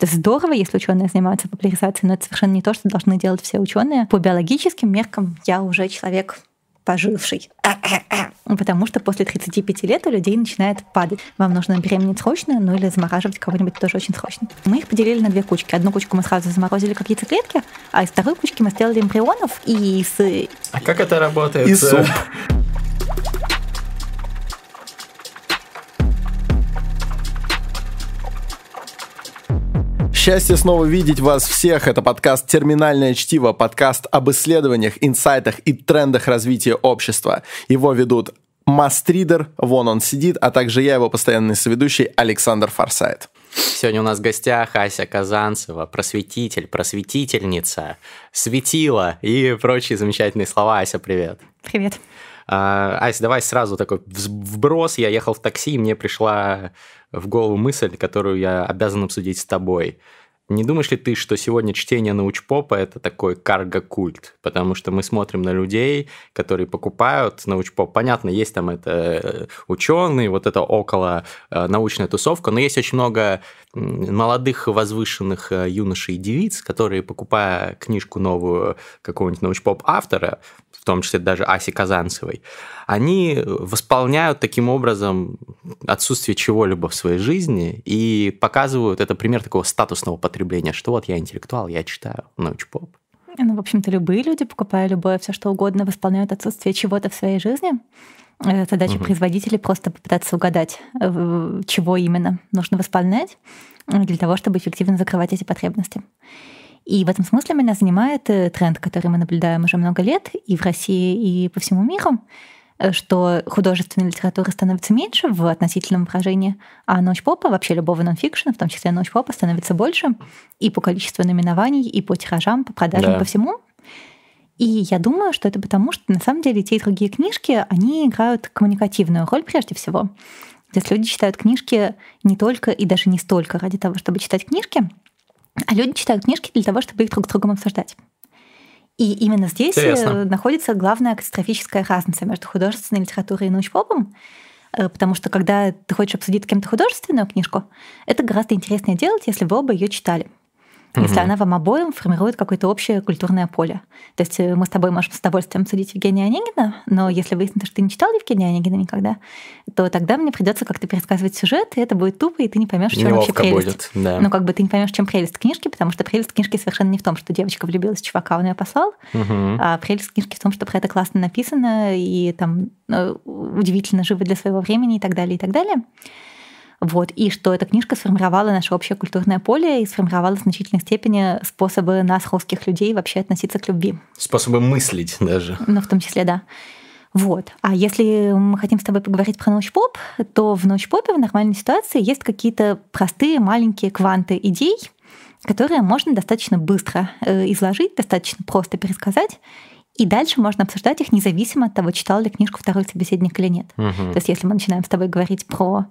Это здорово, если ученые занимаются популяризацией, но это совершенно не то, что должны делать все ученые. По биологическим меркам я уже человек поживший. Потому что после 35 лет у людей начинает падать. Вам нужно беременеть срочно, ну или замораживать кого-нибудь тоже очень срочно. Мы их поделили на две кучки. Одну кучку мы сразу заморозили как яйцеклетки, а из второй кучки мы сделали эмбрионов и с... А как это работает? И суп. Счастье снова видеть вас всех. Это подкаст «Терминальное чтиво», подкаст об исследованиях, инсайтах и трендах развития общества. Его ведут Мастридер, вон он сидит, а также я, его постоянный соведущий Александр Форсайт. Сегодня у нас в гостях Ася Казанцева, просветитель, просветительница, светила и прочие замечательные слова. Ася, привет. Привет. А, Ася, давай сразу такой вброс. Я ехал в такси, и мне пришла в голову мысль, которую я обязан обсудить с тобой. Не думаешь ли ты, что сегодня чтение научпопа – это такой карго-культ? Потому что мы смотрим на людей, которые покупают научпоп. Понятно, есть там это э, ученые, вот это около э, научная тусовка, но есть очень много молодых возвышенных э, юношей и девиц, которые, покупая книжку новую какого-нибудь научпоп автора, в том числе даже Аси Казанцевой, они восполняют таким образом отсутствие чего-либо в своей жизни и показывают, это пример такого статусного потребления, что вот я интеллектуал, я читаю научпоп. Ну, в общем-то, любые люди, покупая любое все что угодно, восполняют отсутствие чего-то в своей жизни. Задача угу. производителей просто попытаться угадать, э, чего именно нужно восполнять для того, чтобы эффективно закрывать эти потребности. И в этом смысле меня занимает э, тренд, который мы наблюдаем уже много лет и в России, и по всему миру, э, что художественная литература становится меньше в относительном выражении, а научпопа, вообще любого нонфикшена, в том числе научпопа, становится больше и по количеству номинований, и по тиражам, по продажам, да. по всему. И я думаю, что это потому, что на самом деле те и другие книжки, они играют коммуникативную роль прежде всего. То есть люди читают книжки не только и даже не столько ради того, чтобы читать книжки, а люди читают книжки для того, чтобы их друг с другом обсуждать. И именно здесь э, Интересно. находится главная катастрофическая разница между художественной литературой и научпопом, э, потому что когда ты хочешь обсудить с кем-то художественную книжку, это гораздо интереснее делать, если вы оба ее читали если угу. она вам обоим формирует какое-то общее культурное поле. То есть э, мы с тобой можем с удовольствием судить Евгения Онегина, но если выяснится, что ты не читал Евгения Онегина никогда, то тогда мне придется как-то пересказывать сюжет, и это будет тупо, и ты не поймешь, чем вообще прелесть. Будет, да. Ну, как бы ты не поймешь, чем прелесть книжки, потому что прелесть книжки совершенно не в том, что девочка влюбилась в чувака, он ее послал, угу. а прелесть книжки в том, что про это классно написано, и там э, удивительно живо для своего времени и так далее, и так далее. Вот, и что эта книжка сформировала наше общее культурное поле и сформировала в значительной степени способы нас, русских людей, вообще относиться к любви. Способы мыслить даже. Ну, в том числе, да. Вот. А если мы хотим с тобой поговорить про научпоп, то в научпопе в нормальной ситуации есть какие-то простые маленькие кванты идей, которые можно достаточно быстро э, изложить, достаточно просто пересказать, и дальше можно обсуждать их независимо от того, читал ли книжку второй собеседник или нет. Угу. То есть если мы начинаем с тобой говорить про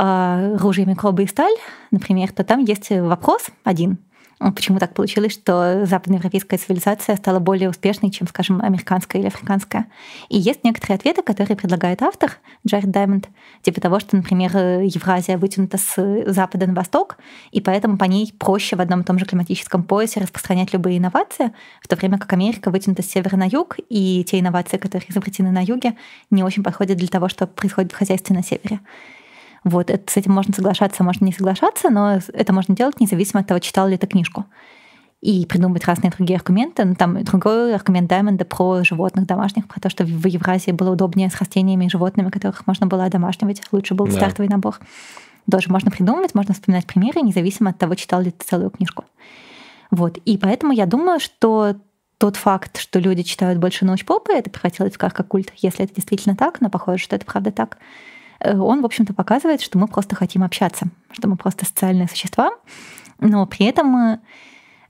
э, «Ружье, микробы и сталь», например, то там есть вопрос один. Почему так получилось, что западноевропейская цивилизация стала более успешной, чем, скажем, американская или африканская? И есть некоторые ответы, которые предлагает автор Джаред Даймонд, типа того, что, например, Евразия вытянута с запада на восток, и поэтому по ней проще в одном и том же климатическом поясе распространять любые инновации, в то время как Америка вытянута с севера на юг, и те инновации, которые изобретены на юге, не очень подходят для того, что происходит в хозяйстве на севере. Вот, это, с этим можно соглашаться, можно не соглашаться, но это можно делать независимо от того, читал ли ты книжку. И придумывать разные другие аргументы. Ну, там другой аргумент Даймонда про животных домашних, про то, что в Евразии было удобнее с растениями и животными, которых можно было одомашнивать. Лучше был да. стартовый набор. Тоже можно придумывать, можно вспоминать примеры, независимо от того, читал ли ты целую книжку. Вот. И поэтому я думаю, что тот факт, что люди читают больше научпопа, это превратилось в как культ, если это действительно так, но похоже, что это правда так, он, в общем-то, показывает, что мы просто хотим общаться, что мы просто социальные существа, но при этом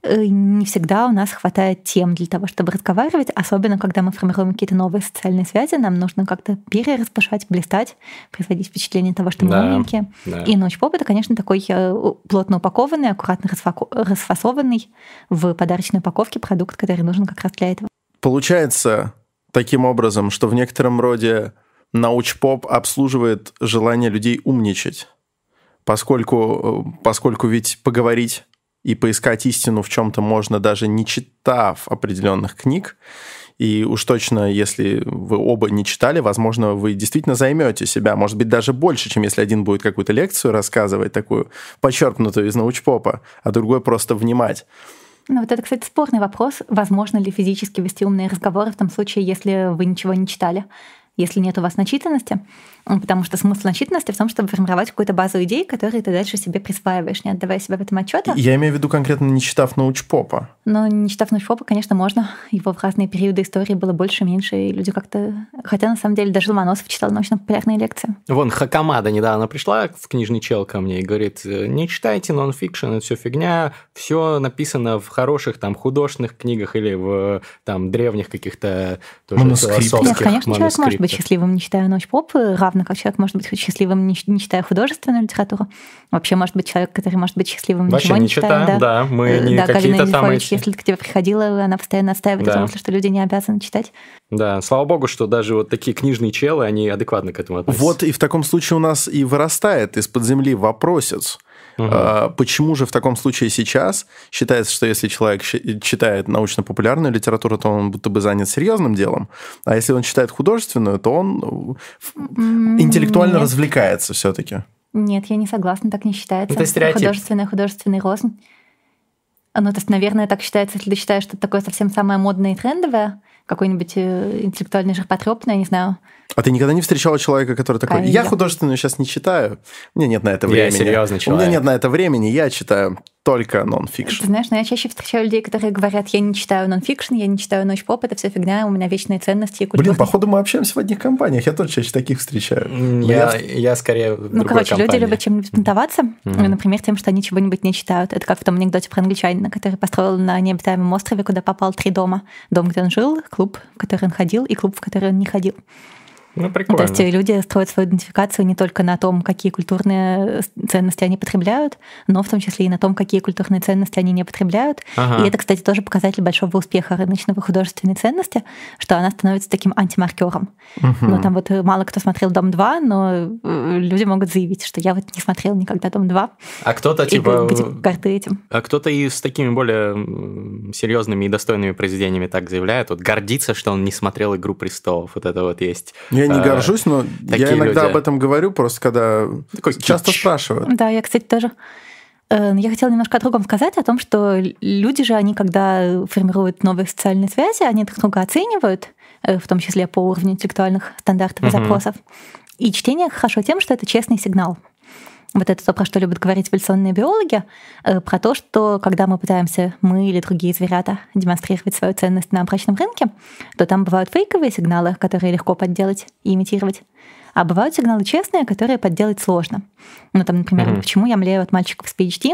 э, не всегда у нас хватает тем для того, чтобы разговаривать, особенно когда мы формируем какие-то новые социальные связи, нам нужно как-то перераспашать, блистать, производить впечатление того, что мы да, умненькие. Да. И научпоп — это, конечно, такой э, плотно упакованный, аккуратно расфасованный в подарочной упаковке продукт, который нужен как раз для этого. Получается таким образом, что в некотором роде научпоп обслуживает желание людей умничать. поскольку, поскольку ведь поговорить и поискать истину в чем-то можно даже не читав определенных книг. И уж точно, если вы оба не читали, возможно, вы действительно займете себя, может быть, даже больше, чем если один будет какую-то лекцию рассказывать, такую почерпнутую из научпопа, а другой просто внимать. Ну, вот это, кстати, спорный вопрос. Возможно ли физически вести умные разговоры в том случае, если вы ничего не читали? Если нет у вас начитанности, потому что смысл начитанности в том, чтобы формировать какую-то базу идей, которые ты дальше себе присваиваешь, не отдавая себе в этом отчета. Я имею в виду конкретно не читав научпопа. Но не читав научпопа, конечно, можно. Его в разные периоды истории было больше, меньше, и люди как-то... Хотя, на самом деле, даже Ломоносов читал научно-популярные лекции. Вон, Хакамада недавно пришла в книжный чел ко мне и говорит, не читайте нон-фикшн, это все фигня, все написано в хороших там художественных книгах или в там древних каких-то тоже философских Нет, конечно, человек может быть счастливым, не читая ночь поп, равно как человек может быть счастливым, не, не читая художественную литературу. Вообще может быть человек, который может быть счастливым, Вообще ничего не, не читая. Читаем, да. да, мы э, не да, какие-то там эти... если к тебе приходила, она постоянно отстаивает да. мысли, что люди не обязаны читать. Да, слава богу, что даже вот такие книжные челы, они адекватно к этому относятся. Вот и в таком случае у нас и вырастает из-под земли вопросец, Угу. Почему же в таком случае сейчас считается, что если человек читает научно-популярную литературу, то он будто бы занят серьезным делом, а если он читает художественную, то он интеллектуально Нет. развлекается все-таки? Нет, я не согласна, так не считается. Это стереотип. Художественная, художественный рознь. Ну, то есть, наверное, так считается, если ты считаешь, что это такое совсем самое модное и трендовое, какой-нибудь э, интеллектуальный ширпотребный, я не знаю. А ты никогда не встречала человека, который такой, я художественную сейчас не читаю, у меня нет на это времени. Я серьезный человек. У меня нет на это времени, я читаю только нон-фикшн. Ты знаешь, но я чаще встречаю людей, которые говорят, я не читаю нон-фикшн, я не читаю научпоп, это все фигня, у меня вечные ценности и культура. Блин, походу мы общаемся в одних компаниях, я тоже чаще таких встречаю. Я, я... я скорее в Ну, короче, компании. люди любят чем-нибудь бунтоваться, mm-hmm. например, тем, что они чего-нибудь не читают. Это как в том анекдоте про англичанина, который построил на необитаемом острове, куда попал три дома. Дом, где он жил, клуб, в который он ходил, и клуб, в который он не ходил. Ну, прикольно. То есть люди строят свою идентификацию не только на том, какие культурные ценности они потребляют, но в том числе и на том, какие культурные ценности они не потребляют. Ага. И это, кстати, тоже показатель большого успеха рыночного художественной ценности, что она становится таким антимаркером. Угу. Ну, там вот мало кто смотрел «Дом-2», но э, люди могут заявить, что я вот не смотрел никогда «Дом-2». А кто-то типа... Быть горды этим. А кто-то и с такими более серьезными и достойными произведениями так заявляет, вот гордится, что он не смотрел «Игру престолов». Вот это вот есть я не горжусь, но я иногда люди. об этом говорю, просто когда Такой часто кич. спрашивают. Да, я, кстати, тоже. Э, я хотела немножко о другом сказать, о том, что люди же, они когда формируют новые социальные связи, они друг друга оценивают, э, в том числе по уровню интеллектуальных стандартов и угу. запросов. И чтение хорошо тем, что это честный сигнал вот это то, про что любят говорить эволюционные биологи, э, про то, что когда мы пытаемся, мы или другие зверята, демонстрировать свою ценность на брачном рынке, то там бывают фейковые сигналы, которые легко подделать и имитировать. А бывают сигналы честные, которые подделать сложно. Ну, там, например, mm-hmm. почему я млею от мальчиков с PhD,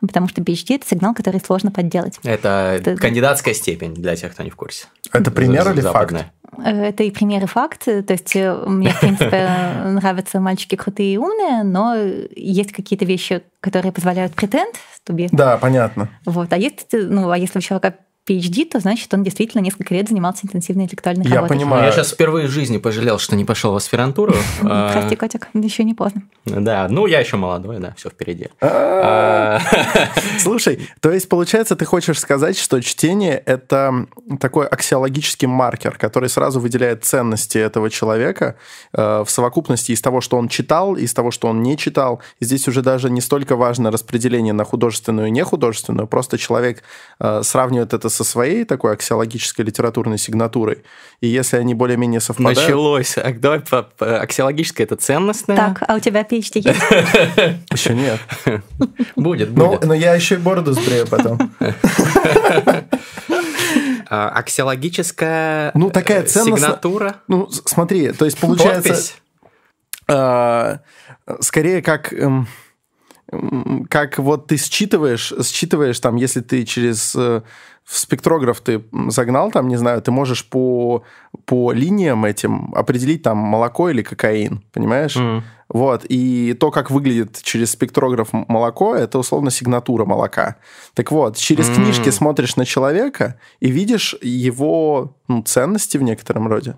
потому что PhD — это сигнал, который сложно подделать. Это, это кандидатская степень, для тех, кто не в курсе. Это пример или факт? Э, это и пример, и факт. То есть э, мне, в принципе, нравятся мальчики крутые и умные, но есть какие-то вещи, которые позволяют претенд to Да, понятно. Вот. А есть, ну, а если у человека PhD, то значит, он действительно несколько лет занимался интенсивной интеллектуальной Я понимаю. Я сейчас впервые в жизни пожалел, что не пошел в аспирантуру. А, Прости, котик, еще не поздно. Да, ну я еще молодой, да, все впереди. А. Слушай, то есть, получается, ты хочешь сказать, что чтение – это такой аксиологический маркер, который сразу выделяет ценности этого человека э, в совокупности из того, что он читал, из того, что он не читал. Здесь уже даже не столько важно распределение на художественную и нехудожественную, просто человек э, сравнивает это со своей такой аксиологической литературной сигнатурой. И если они более-менее совпадают... Началось. А давай по, по, аксиологическая это ценностная. Так, а у тебя PhD есть? Еще нет. Будет, будет. Но я еще и бороду сбрею потом. А, аксиологическая ну, такая э, сигнатура. Ну, смотри, то есть получается... А, скорее как... Как вот ты считываешь, считываешь там, если ты через э, в спектрограф ты загнал, там, не знаю, ты можешь по, по линиям этим определить там молоко или кокаин, понимаешь? Mm. Вот, и то, как выглядит через спектрограф молоко, это условно сигнатура молока. Так вот, через mm. книжки смотришь на человека и видишь его ну, ценности в некотором роде.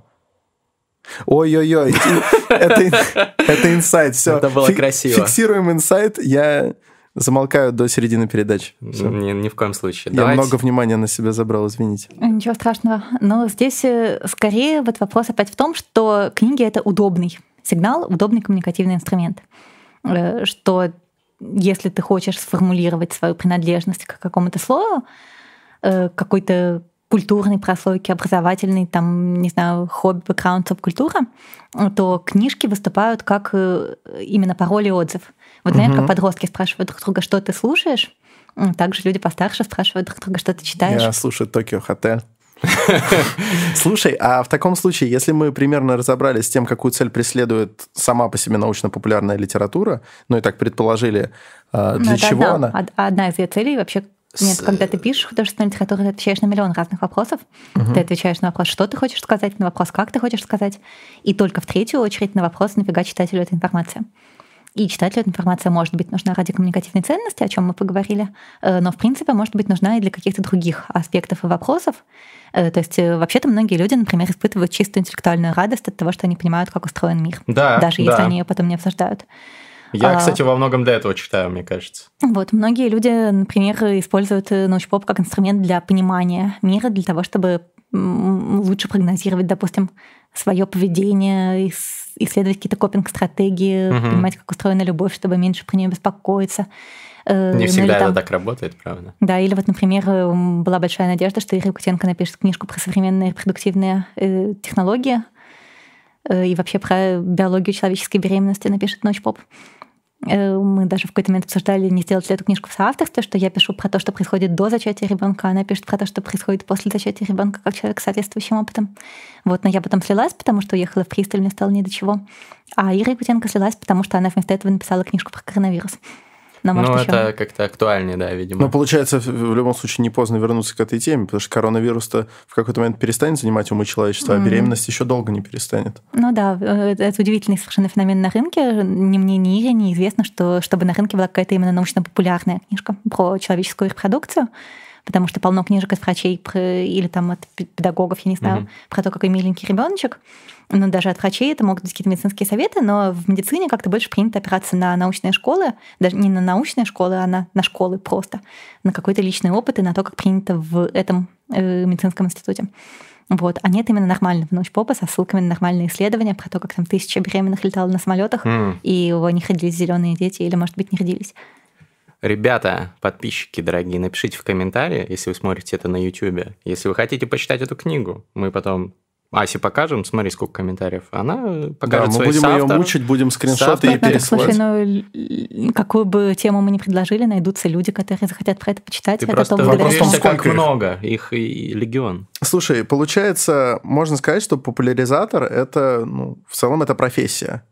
Ой-ой-ой, это инсайт, все. Это было красиво. Фиксируем инсайт, я замолкаю до середины передачи. Ни, ни в коем случае. Я Давайте... много внимания на себя забрал, извините. Ничего страшного. Но здесь э, скорее вот вопрос опять в том, что книги — это удобный сигнал, удобный коммуникативный инструмент. Э, что если ты хочешь сформулировать свою принадлежность к какому-то слову, э, какой-то культурной прослойки, образовательной, там, не знаю, хобби, бэкграунд, субкультура, то книжки выступают как именно пароль и отзыв. Вот, знаешь, угу. как подростки спрашивают друг друга, что ты слушаешь, также люди постарше спрашивают друг друга, что ты читаешь. Я слушаю Токио Хотел. Слушай, а в таком случае, если мы примерно разобрались с тем, какую цель преследует сама по себе научно-популярная литература, ну и так предположили, а, для ну, чего одна, она? Одна из ее целей вообще нет, когда ты пишешь художественную литературу, ты отвечаешь на миллион разных вопросов. Угу. Ты отвечаешь на вопрос, что ты хочешь сказать, на вопрос, как ты хочешь сказать, и только в третью очередь на вопрос, нафига читателю эта информация. И читателю эта информация может быть нужна ради коммуникативной ценности, о чем мы поговорили, э, но в принципе может быть нужна и для каких-то других аспектов и вопросов. Э, то есть э, вообще-то многие люди, например, испытывают чистую интеллектуальную радость от того, что они понимают, как устроен мир, да, даже да. если они ее потом не обсуждают. Я, а, кстати, во многом для этого читаю, мне кажется. Вот, многие люди, например, используют научпоп как инструмент для понимания мира, для того, чтобы лучше прогнозировать, допустим, свое поведение, исследовать какие-то копинг-стратегии, угу. понимать, как устроена любовь, чтобы меньше про нее беспокоиться. Э, Не ну, всегда там, это так работает, правда. Да, или вот, например, была большая надежда, что Ира Кутенко напишет книжку про современные репродуктивные э, технологии э, и вообще про биологию человеческой беременности напишет «Ночь поп». Э, мы даже в какой-то момент обсуждали, не сделать ли эту книжку в соавторстве, что я пишу про то, что происходит до зачатия ребенка, она пишет про то, что происходит после зачатия ребенка, как человек с соответствующим опытом. Вот, но я потом слилась, потому что уехала в Присталь, мне стало ни до чего. А Ира Якутенко слилась, потому что она вместо этого написала книжку про коронавирус. Но, может, ну, еще... это как-то актуальнее, да, видимо. Но получается, в любом случае не поздно вернуться к этой теме, потому что коронавирус-то в какой-то момент перестанет занимать умы человечества, mm-hmm. а беременность еще долго не перестанет. Ну да, э, это удивительный совершенно феномен на рынке. Ни мне, ни Ире неизвестно, что чтобы на рынке была какая-то именно научно-популярная книжка про человеческую репродукцию потому что полно книжек от врачей или там от педагогов, я не знаю, mm-hmm. про то, какой миленький ребеночек. Ну, даже от врачей это могут быть какие-то медицинские советы, но в медицине как-то больше принято опираться на научные школы, даже не на научные школы, а на, на школы просто, на какой-то личный опыт и на то, как принято в этом э, медицинском институте. Вот. А нет именно нормального научпопа со ссылками на нормальные исследования про то, как там тысяча беременных летала на самолетах, mm. и у них родились зеленые дети, или, может быть, не родились. Ребята, подписчики дорогие, напишите в комментарии, если вы смотрите это на YouTube, если вы хотите почитать эту книгу. Мы потом Асе покажем, смотри, сколько комментариев. Она покажет да, мы будем соавтор, ее мучить, будем скриншоты и пересылать. Слушай, ну, какую бы тему мы ни предложили, найдутся люди, которые захотят про это почитать. Ты это просто удивишься, как их? много. Их и легион. Слушай, получается, можно сказать, что популяризатор — это, ну, в целом, это профессия.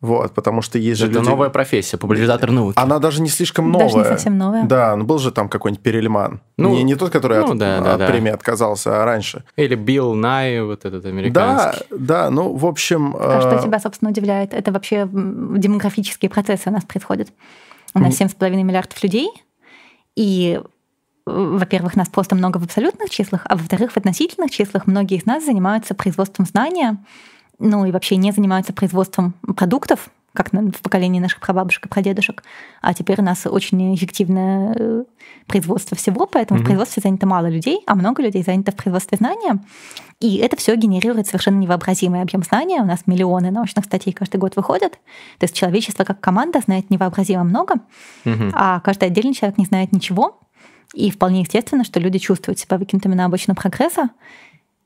Вот, потому что есть это же люди... новая профессия, популяризатор науки. Она даже не слишком новая. Даже не совсем новая. Да, ну был же там какой-нибудь Перельман. Ну, не, не тот, который ну, от, да, да, от да. премии отказался, а раньше. Или Билл Най, вот этот американский. Да, да, ну, в общем... А что э, тебя, собственно, удивляет? Это вообще демографические процессы у нас происходят. У нас 7,5 миллиардов людей, и во-первых, нас просто много в абсолютных числах, а во-вторых, в относительных числах многие из нас занимаются производством знания, ну и вообще не занимаются производством продуктов, как в поколении наших прабабушек и прадедушек. А теперь у нас очень эффективное э, производство всего, поэтому mm-hmm. в производстве занято мало людей, а много людей занято в производстве знания. И это все генерирует совершенно невообразимый объем знания. У нас миллионы научных статей каждый год выходят. То есть человечество как команда знает невообразимо много, mm-hmm. а каждый отдельный человек не знает ничего. И вполне естественно, что люди чувствуют себя выкинутыми на обочину прогресса,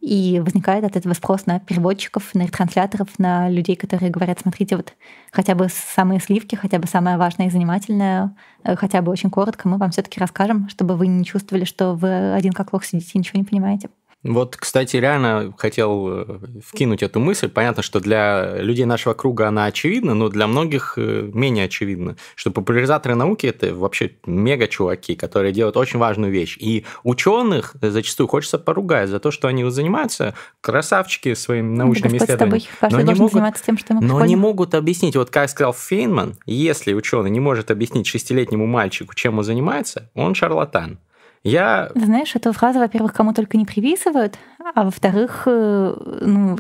и возникает от этого спрос на переводчиков, на ретрансляторов, на людей, которые говорят, смотрите, вот хотя бы самые сливки, хотя бы самое важное и занимательное, э, хотя бы очень коротко мы вам все таки расскажем, чтобы вы не чувствовали, что вы один как лох сидите и ничего не понимаете. Вот, кстати, реально хотел э, вкинуть эту мысль. Понятно, что для людей нашего круга она очевидна, но для многих э, менее очевидна, что популяризаторы науки это вообще мега чуваки, которые делают очень важную вещь. И ученых зачастую хочется поругать за то, что они занимаются красавчики своими научными да исследованиями. но не могут, тем, что мы но не могут объяснить. Вот как сказал Фейнман, если ученый не может объяснить шестилетнему мальчику, чем он занимается, он шарлатан. Я... Знаешь, эту фразу, во-первых, кому только не приписывают, а во-вторых, э, ну,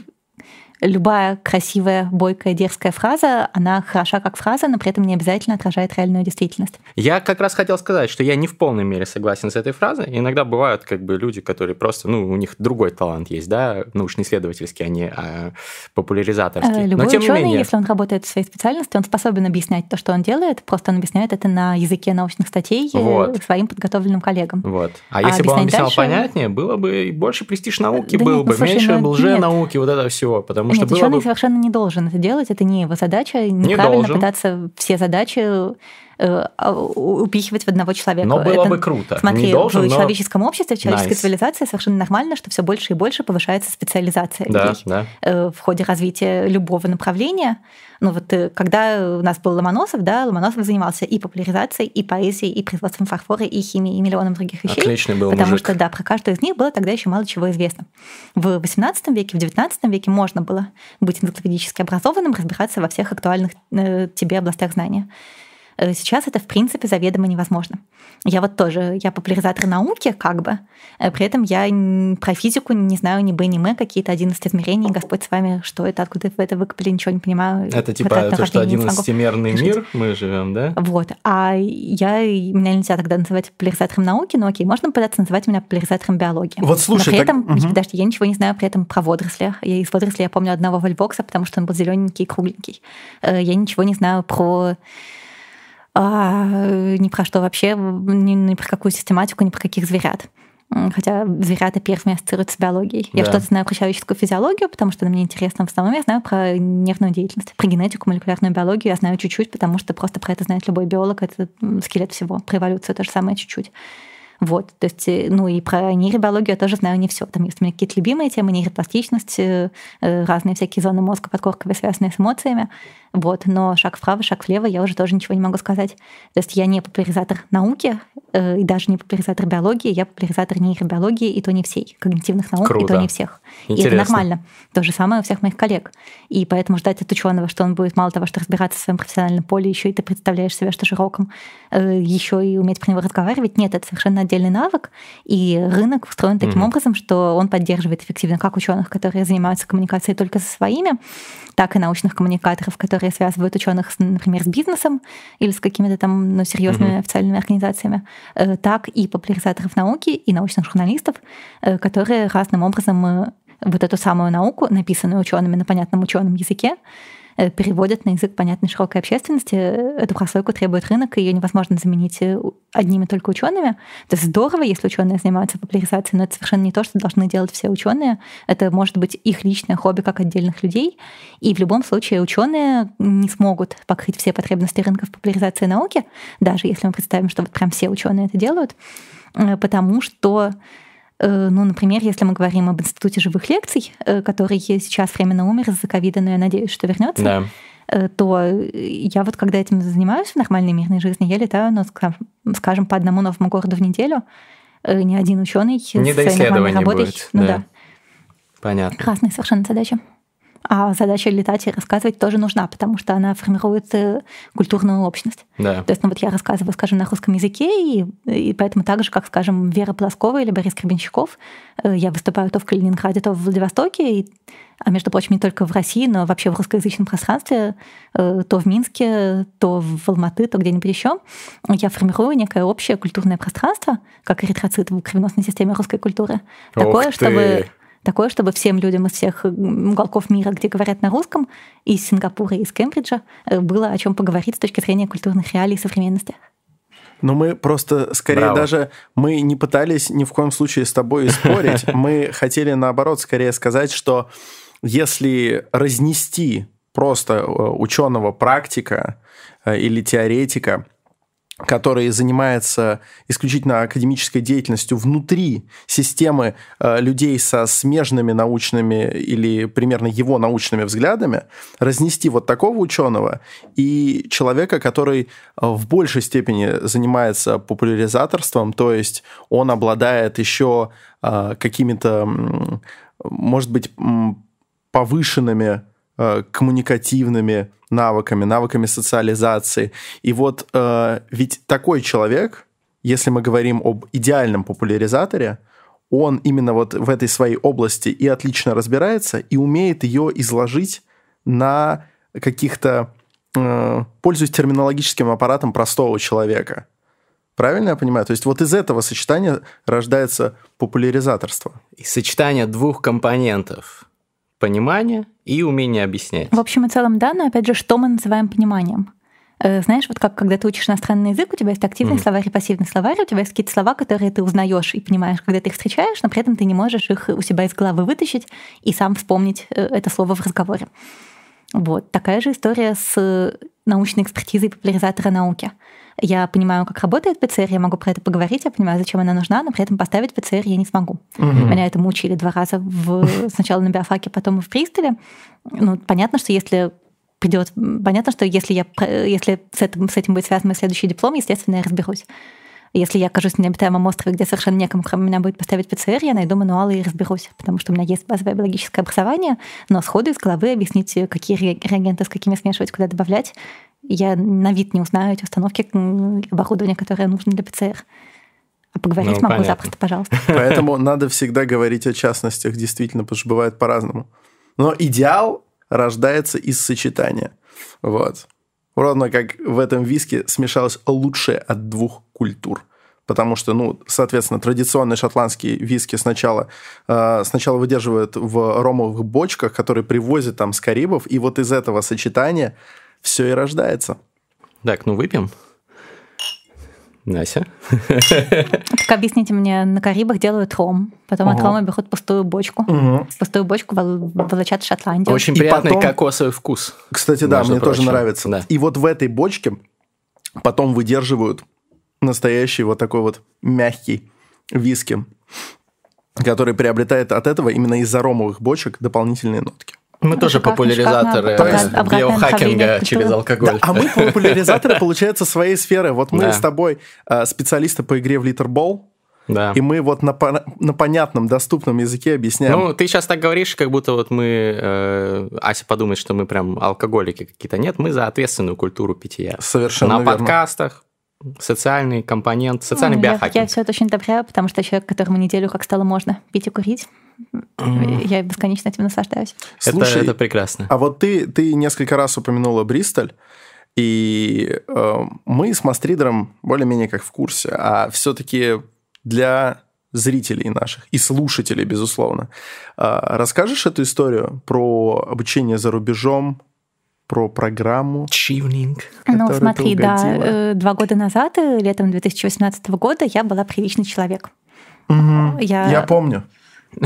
любая красивая, бойкая, дерзкая фраза, она хороша как фраза, но при этом не обязательно отражает реальную действительность. Я как раз хотел сказать, что я не в полной мере согласен с этой фразой. Иногда бывают как бы люди, которые просто, ну, у них другой талант есть, да, научно-исследовательский, а не а, популяризаторский. Любой но, тем ученый, не менее... если он работает в своей специальности, он способен объяснять то, что он делает, просто он объясняет это на языке научных статей э, Вот. своим подготовленным коллегам. Вот. А, если бы он объяснял дальше- понятнее, было бы и больше престиж науки Да был нет, бы, ну, слушай, меньше ну, лженауки, вот это все. Потому Нет, что ученый бы... совершенно не должен это делать, это не его задача. Неправильно должен. пытаться все задачи упихивать в одного человека. Но было Это, бы круто. Смотри, не должен, в но... человеческом обществе, в человеческой Nice. цивилизации совершенно нормально, что все больше и больше повышается специализация Да, людей да. э, в ходе развития любого направления. Ну вот э, когда у нас был Ломоносов, да, Ломоносов занимался и популяризацией, и поэзией, и производством фарфора, и химией, и миллионом других вещей. Отличный был Потому мужик. что, да, про каждую из них было тогда еще мало чего известно. В XVIII веке, в XIX веке можно было быть энциклопедически образованным, разбираться во всех актуальных э, тебе областях знания. Э, Сейчас это, в принципе, заведомо невозможно. Я вот тоже, я популяризатор науки, как бы, э, при этом я про физику не знаю ни Б, ни М, какие-то 11 измерений, Господь с вами, что это, откуда вы это выкопали, ничего не понимаю. Это типа то, что уравнение не смогу. 11-мерный решить. мир мы живем, да? Вот. А я, меня нельзя тогда называть популяризатором науки, но окей, можно пытаться называть меня популяризатором биологии. Вот слушай, но при так- этом, мгм. подожди, я ничего не знаю при этом про водоросли. Я из водорослей я помню одного вольбокса, потому что он был зелененький и кругленький. Э, Я ничего не знаю про ни про что вообще, ни, ни про какую систематику, ни про каких зверят. Хотя зверята первыми ассоциируются с биологией. Я Да. что-то знаю про человеческую физиологию, потому что она мне интересна. В основном я знаю про нервную деятельность. Про генетику, молекулярную биологию я знаю чуть-чуть, потому что просто про это знает любой биолог. Это скелет всего. Про эволюцию то же самое чуть-чуть. Вот, то есть, э, ну и про нейробиологию я тоже знаю не все. Там есть у меня какие-то любимые темы, нейропластичность, э, э, разные всякие зоны мозга подкорковые, связанные с эмоциями. Вот, но шаг вправо, шаг влево я уже тоже ничего не могу сказать. То есть я не популяризатор науки, и даже не популяризатор биологии, я популяризатор нейробиологии, и то не всей, когнитивных наук, и Круто. то не всех. И это Интересно. нормально. То же самое у всех моих коллег. И поэтому ждать от ученого, что он будет мало того, что разбираться в своем профессиональном поле, еще и ты представляешь себя что широком, еще и уметь про него разговаривать, нет, это совершенно отдельный навык. И рынок устроен таким Мгм. образом, что он поддерживает эффективно как ученых, которые занимаются коммуникацией только со своими, так и научных коммуникаторов, которые связывают ученых, например, с бизнесом или с какими-то там ну, серьезными Мгм. официальными организациями, э, так и популяризаторов науки и научных журналистов, э, которые разным образом э, вот эту самую науку, написанную учеными на понятном ученом языке, переводят на язык понятной широкой общественности. Э, Эту прослойку требует рынок, и ее невозможно заменить э, одними только учеными. Это здорово, если ученые занимаются популяризацией, но это совершенно не то, что должны делать все ученые. Это может быть их личное хобби как отдельных людей. И в любом случае ученые не смогут покрыть все потребности рынка в популяризации науки, даже если мы представим, что вот прям все ученые это делают, э, потому что Э, Ну, например, если мы говорим об Институте живых лекций, э, который сейчас временно умер из-за ковида, но я надеюсь, что вернется, Да. э, то э, я вот когда этим занимаюсь в нормальной мирной жизни, я летаю, ну, ска- скажем, по одному новому городу в неделю. Э, Ни один ученый Не с нормальной работой. будет, Ну да. да. Понятно. Разные совершенно задачи. А задача летать и рассказывать тоже нужна, потому что она формирует э, культурную общность. Да. То есть, ну вот я рассказываю, скажем, на русском языке, и, и поэтому так же, как, скажем, Вера Плоскова или Борис Гребенщиков, э, я выступаю то в Калининграде, то в Владивостоке, и, а между прочим, не только в России, но вообще в русскоязычном пространстве, э, то в Минске, то в Алматы, то где-нибудь еще. Я формирую некое общее культурное пространство, как эритроцит в кровеносной системе русской культуры. Такое, чтобы такое, чтобы всем людям из всех уголков мира, где говорят на русском, из Сингапура, из Кембриджа, э, было о чем поговорить с точки зрения культурных реалий современности. Но мы просто, скорее Браво. даже, мы не пытались ни в коем случае с тобой спорить. Мы хотели, наоборот, скорее сказать, что если разнести просто ученого практика э, или теоретика, который занимается исключительно академической деятельностью внутри системы э, людей со смежными научными или примерно его научными взглядами, разнести вот такого ученого и человека, который э, в большей степени занимается популяризаторством, то есть он обладает еще э, какими-то, может быть, повышенными коммуникативными навыками, навыками социализации. И вот э, ведь такой человек, если мы говорим об идеальном популяризаторе, он именно вот в этой своей области и отлично разбирается, и умеет ее изложить на каких-то, э, пользуясь терминологическим аппаратом простого человека. Правильно я понимаю? То есть вот из этого сочетания рождается популяризаторство. И сочетание двух компонентов – понимание и умение объяснять. В общем и целом, да, но опять же, что мы называем пониманием? Э, знаешь, вот как когда ты учишь иностранный язык, у тебя есть активный mm-hmm. словарь и пассивный словарь, у тебя есть какие-то слова, которые ты узнаешь и понимаешь, когда ты их встречаешь, но при этом ты не можешь их у себя из головы вытащить и сам вспомнить э, это слово в разговоре. Вот такая же история с научной экспертизой популяризатора науки. Я понимаю, как работает ПЦР, я могу про это поговорить, я понимаю, зачем она нужна, но при этом поставить ПЦР я не смогу. Угу. Меня это мучили два раза в, сначала на биофаке, потом в Пристоле. Ну, понятно, что если придет. Понятно, что если, я, если с, этим, с этим будет связан мой следующий диплом, естественно, я разберусь. Если я окажусь на необитаемом острове, где совершенно некому кроме меня будет поставить ПЦР, я найду мануалы и разберусь, потому что у меня есть базовое биологическое образование, но сходу из головы объяснить, какие реагенты с какими смешивать, куда добавлять, я на вид не узнаю эти установки оборудования, которое нужно для ПЦР. А поговорить ну, могу понятно. запросто, пожалуйста. Поэтому надо всегда говорить о частностях, действительно, потому что бывает по-разному. Но идеал рождается из сочетания. Вот. Ровно как в этом виске смешалось лучшее от двух культур. Потому что, ну, соответственно, традиционные шотландские виски сначала, э, сначала выдерживают в ромовых бочках, которые привозят там с Карибов, и вот из этого сочетания все и рождается. Так, ну выпьем. Нася. Так объясните мне, на Карибах делают ром, потом от рома берут пустую бочку, пустую бочку волочат в Шотландию. Очень приятный кокосовый вкус. Кстати, да, мне тоже нравится. И вот в этой бочке потом выдерживают настоящий вот такой вот мягкий виски, который приобретает от этого именно из-за ромовых бочек дополнительные нотки. Мы тоже популяризаторы биохакинга через алкоголь. а мы популяризаторы, получается, своей сферы. Вот мы с тобой э, специалисты по игре в литербол. Да. И мы вот на, на понятном, доступном языке объясняем. Ну, ты сейчас так говоришь, как будто вот мы... Э, Ася подумает, что мы прям алкоголики какие-то. Нет, мы за ответственную культуру питья. Совершенно На верно. подкастах, социальный компонент, социальный ну, биохакинг. Я, я все это очень одобряю, потому что человек, которому неделю как стало можно пить и курить, я бесконечно этим наслаждаюсь. Слушай, это, это прекрасно. А вот ты, ты несколько раз упомянула Бристоль, и э, мы с Мастридером более-менее как в курсе, а все-таки для зрителей наших и слушателей, безусловно. Э, расскажешь эту историю про обучение за рубежом, про программу. Чивнинг. Ну, смотри, да, э, два года назад, э, летом 2018 года, я была приличный человек. Угу. Я... я помню.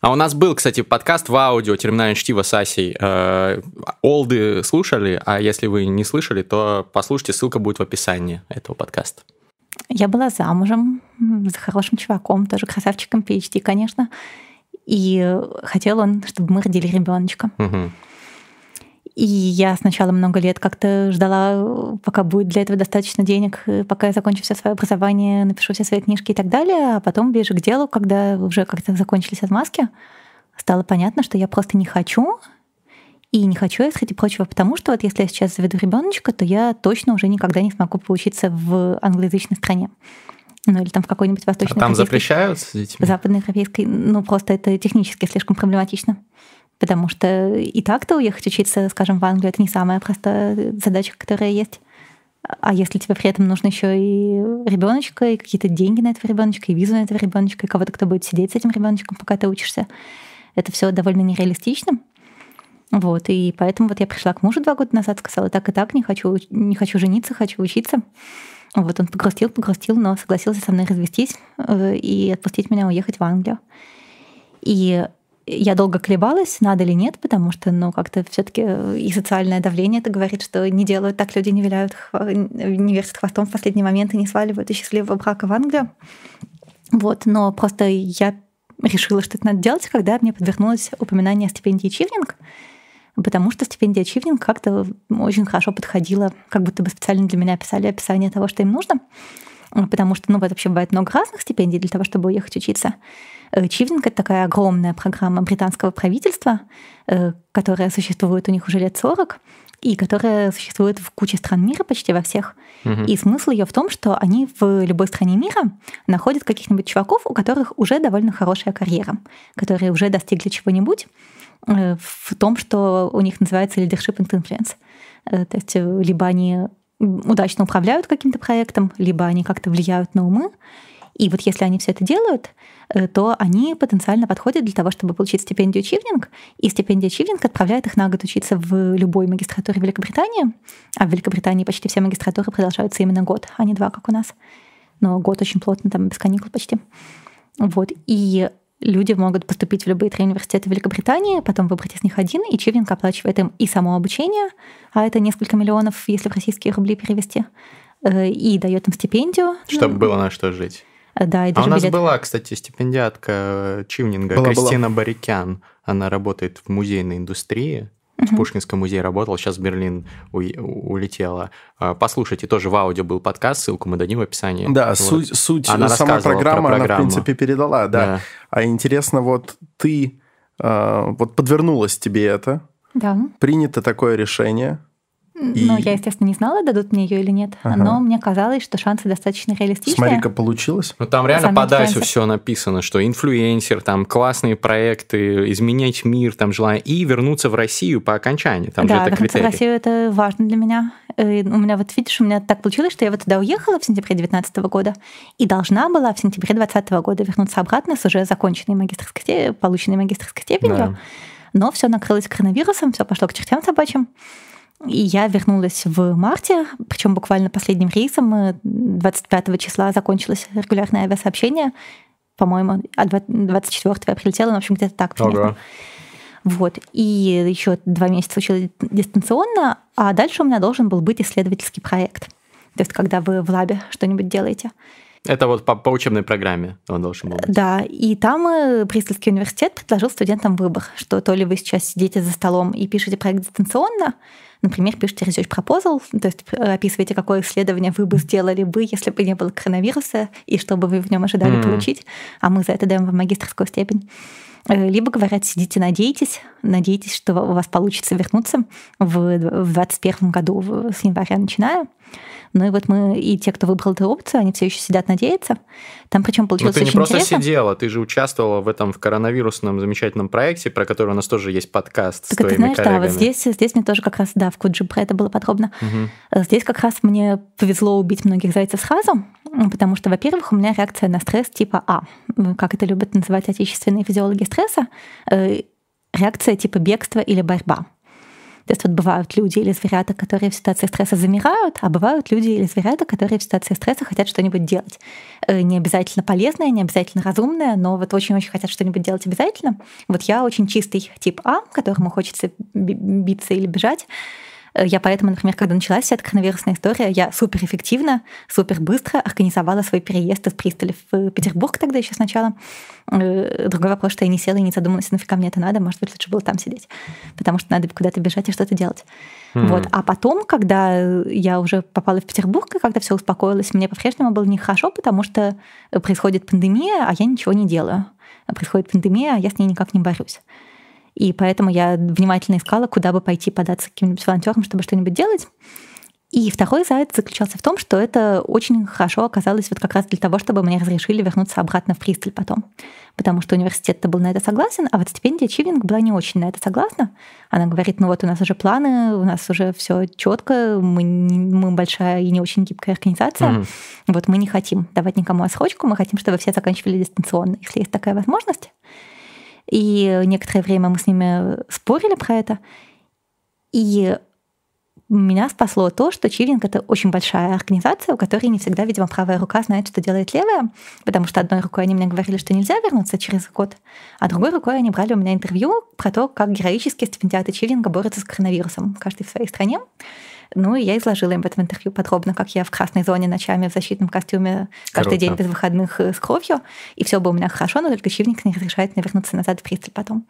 А у нас был, кстати, подкаст в аудио «Терминальное чтиво» с Асей. Э, олды слушали, а если вы не слышали, то послушайте, ссылка будет в описании этого подкаста. Я была замужем за хорошим чуваком, тоже красавчиком PhD, конечно. И хотел он, чтобы мы родили ребеночка. Угу. И я сначала много лет как-то ждала, пока будет для этого достаточно денег, пока я закончу все свое образование, напишу все свои книжки и так далее, а потом ближе к делу, когда уже как-то закончились отмазки, стало понятно, что я просто не хочу, и не хочу я, среди прочего, потому что вот если я сейчас заведу ребеночка, то я точно уже никогда не смогу поучиться в англоязычной стране. Ну или там в какой-нибудь восточной. А там запрещают с детьми? Западноевропейской. Ну просто это технически слишком проблематично. Потому что и так-то уехать учиться, скажем, в Англию, это не самая простая задача, которая есть. А если тебе при этом нужно еще и ребеночка, и какие-то деньги на этого ребеночка, и визу на этого ребеночка, и кого-то, кто будет сидеть с этим ребеночком, пока ты учишься, это все довольно нереалистично. Вот, и поэтому вот я пришла к мужу два года назад, сказала, так и так, не хочу, не хочу жениться, хочу учиться. Вот он погрустил, погрустил, но согласился со мной развестись э, и отпустить меня уехать в Англию. И я долго колебалась, надо ли нет, потому что, ну, как-то все таки э, и социальное давление это говорит, что не делают так, люди не виляют, не вертят хвостом в последний момент и не сваливают из счастливого брака в Англию. Вот, но просто я решила, что это надо делать, когда мне подвернулось упоминание о стипендии Чивнинг, потому что стипендия Чивнинг как-то очень хорошо подходила, как будто бы специально для меня писали описание того, что им нужно, потому что, ну, вообще бывает много разных стипендий для того, чтобы уехать учиться. Э, Чивнинг — это такая огромная программа британского правительства, э, которая существует у них уже лет 40. и которая существует в куче стран мира, почти во всех. Мгм. И смысл ее в том, что они в любой стране мира находят каких-нибудь чуваков, у которых уже довольно хорошая карьера, которые уже достигли чего-нибудь э, в том, что у них называется leadership and influence. То есть либо они удачно управляют каким-то проектом, либо они как-то влияют на умы. И вот если они все это делают, э, то они потенциально подходят для того, чтобы получить стипендию Чивнинг, и стипендия Чивнинг отправляет их на год учиться в любой магистратуре Великобритании, а в Великобритании почти все магистратуры продолжаются именно год, а не два, как у нас. Но год очень плотно, там без каникул почти. Вот. И люди могут поступить в любые три университета Великобритании, потом выбрать из них один, и Чивнинг оплачивает им и само обучение, а это несколько миллионов, если в российские рубли перевести, э, и дает им стипендию. Чтобы было на что жить. Э, Да, и А у даже нас билет. была, кстати, стипендиатка э, Чивнинга, Была, была. Кристина Барикян. Она работает в музейной индустрии. В Пушкинском музее работала, сейчас в Берлин у- улетела. А, Послушайте, тоже в аудио был подкаст, ссылку мы дадим в описании. Да, Вот. суть, суть Она самой рассказывала про она, в принципе, передала, да. Да. А интересно, вот ты, э, вот подвернулось тебе это, Да. принято такое решение, И- Но я, естественно, не знала, дадут мне ее или нет. Ага. Но мне казалось, что шансы достаточно реалистичные. смотри-ка, получилось. Ну, там реально по дайсу все написано, что инфлюенсер, там классные проекты, изменять мир, там желание, и вернуться в Россию по окончании. Там же да, это вернуться в критерий. Россию это важно для меня. Э, У меня вот видишь, у меня так получилось, что я вот туда уехала в сентябре 2019 года и должна была в сентябре 2020 года вернуться обратно с уже законченной магистрской степенью, полученной магистрской степенью. Да. Но все накрылось коронавирусом, все пошло к чертям собачьим. И я вернулась в марте, причем буквально последним рейсом, э, 25 числа закончилось регулярное авиасообщение. По-моему, а 24 я прилетела, ну, в общем, где-то так примерно. Ого. Вот. И еще два месяца училась дистанционно, а дальше у меня должен был быть исследовательский проект. То есть, когда вы в лабе что-нибудь делаете. Это вот по, по учебной программе он должен был быть. Да, и там э, Бристольский университет предложил студентам выбор, что то ли вы сейчас сидите за столом и пишете проект дистанционно, например, пишете research proposal, то есть э, описываете, какое исследование вы бы сделали бы, если бы не было коронавируса, и что бы вы в нем ожидали Мгм. получить, а мы за это даем вам магистрскую степень. Э, Либо говорят, сидите, надейтесь, надейтесь, что у вас получится вернуться в в 2021 году, с января начиная. Ну и вот мы, и те, кто выбрал эту опцию, они все еще сидят, надеются. Там причем получилось ты не очень просто интересно. сидела, ты же участвовала в этом в коронавирусном замечательном проекте, про который у нас тоже есть подкаст с Так это твоими знаешь, да, коллегами. вот здесь, здесь мне тоже как раз, да, в Куджи про это было подробно. Э, Здесь как раз мне повезло убить многих зайцев сразу, потому что, во-первых, у меня реакция на стресс типа А, как это любят называть отечественные физиологи стресса, э, реакция типа бегства или борьба. То есть вот бывают люди или зверята, которые в ситуации стресса замирают, а бывают люди или зверята, которые в ситуации стресса хотят что-нибудь делать. Э, Не обязательно полезное, не обязательно разумное, но вот очень-очень хотят что-нибудь делать обязательно. Вот я очень чистый тип А, которому хочется би- биться или бежать. Э, Я поэтому, например, когда началась вся эта коронавирусная история, я супер эффективно, супер быстро организовала свой переезд из Бристоля в Петербург тогда еще сначала. Э, Другой вопрос, что я не села и не задумалась, нафига мне это надо, может быть, лучше было там сидеть, потому что надо куда-то бежать и что-то делать. Мгм. Вот. А потом, когда я уже попала в Петербург, и когда все успокоилось, мне по-прежнему было нехорошо, потому что происходит пандемия, а я ничего не делаю. Происходит пандемия, а я с ней никак не борюсь. И поэтому я внимательно искала, куда бы пойти податься каким-нибудь волонтером, чтобы что-нибудь делать. И второй заяц заключался в том, что это очень хорошо оказалось вот как раз для того, чтобы мне разрешили вернуться обратно в Присталь потом. Потому что университет-то был на это согласен, а вот стипендия Чивинг была не очень на это согласна. Она говорит, ну вот у нас уже планы, у нас уже все четко, мы, мы большая и не очень гибкая организация. Мгм. Вот мы не хотим давать никому отсрочку, мы хотим, чтобы все заканчивали дистанционно, если есть такая возможность. И некоторое время мы с ними спорили про это. И меня спасло то, что Чивинг — это очень большая организация, у которой не всегда, видимо, правая рука знает, что делает левая, потому что одной рукой они мне говорили, что нельзя вернуться через год, а другой рукой они брали у меня интервью про то, как героически стипендиаты Чивинга борются с коронавирусом, каждый в своей стране. Ну, и я изложила им в этом интервью подробно, как я в красной зоне ночами в защитном костюме каждый Круто. день без выходных э, с кровью, и все было у меня хорошо, но только Чивник не разрешает мне вернуться назад в Присталь потом.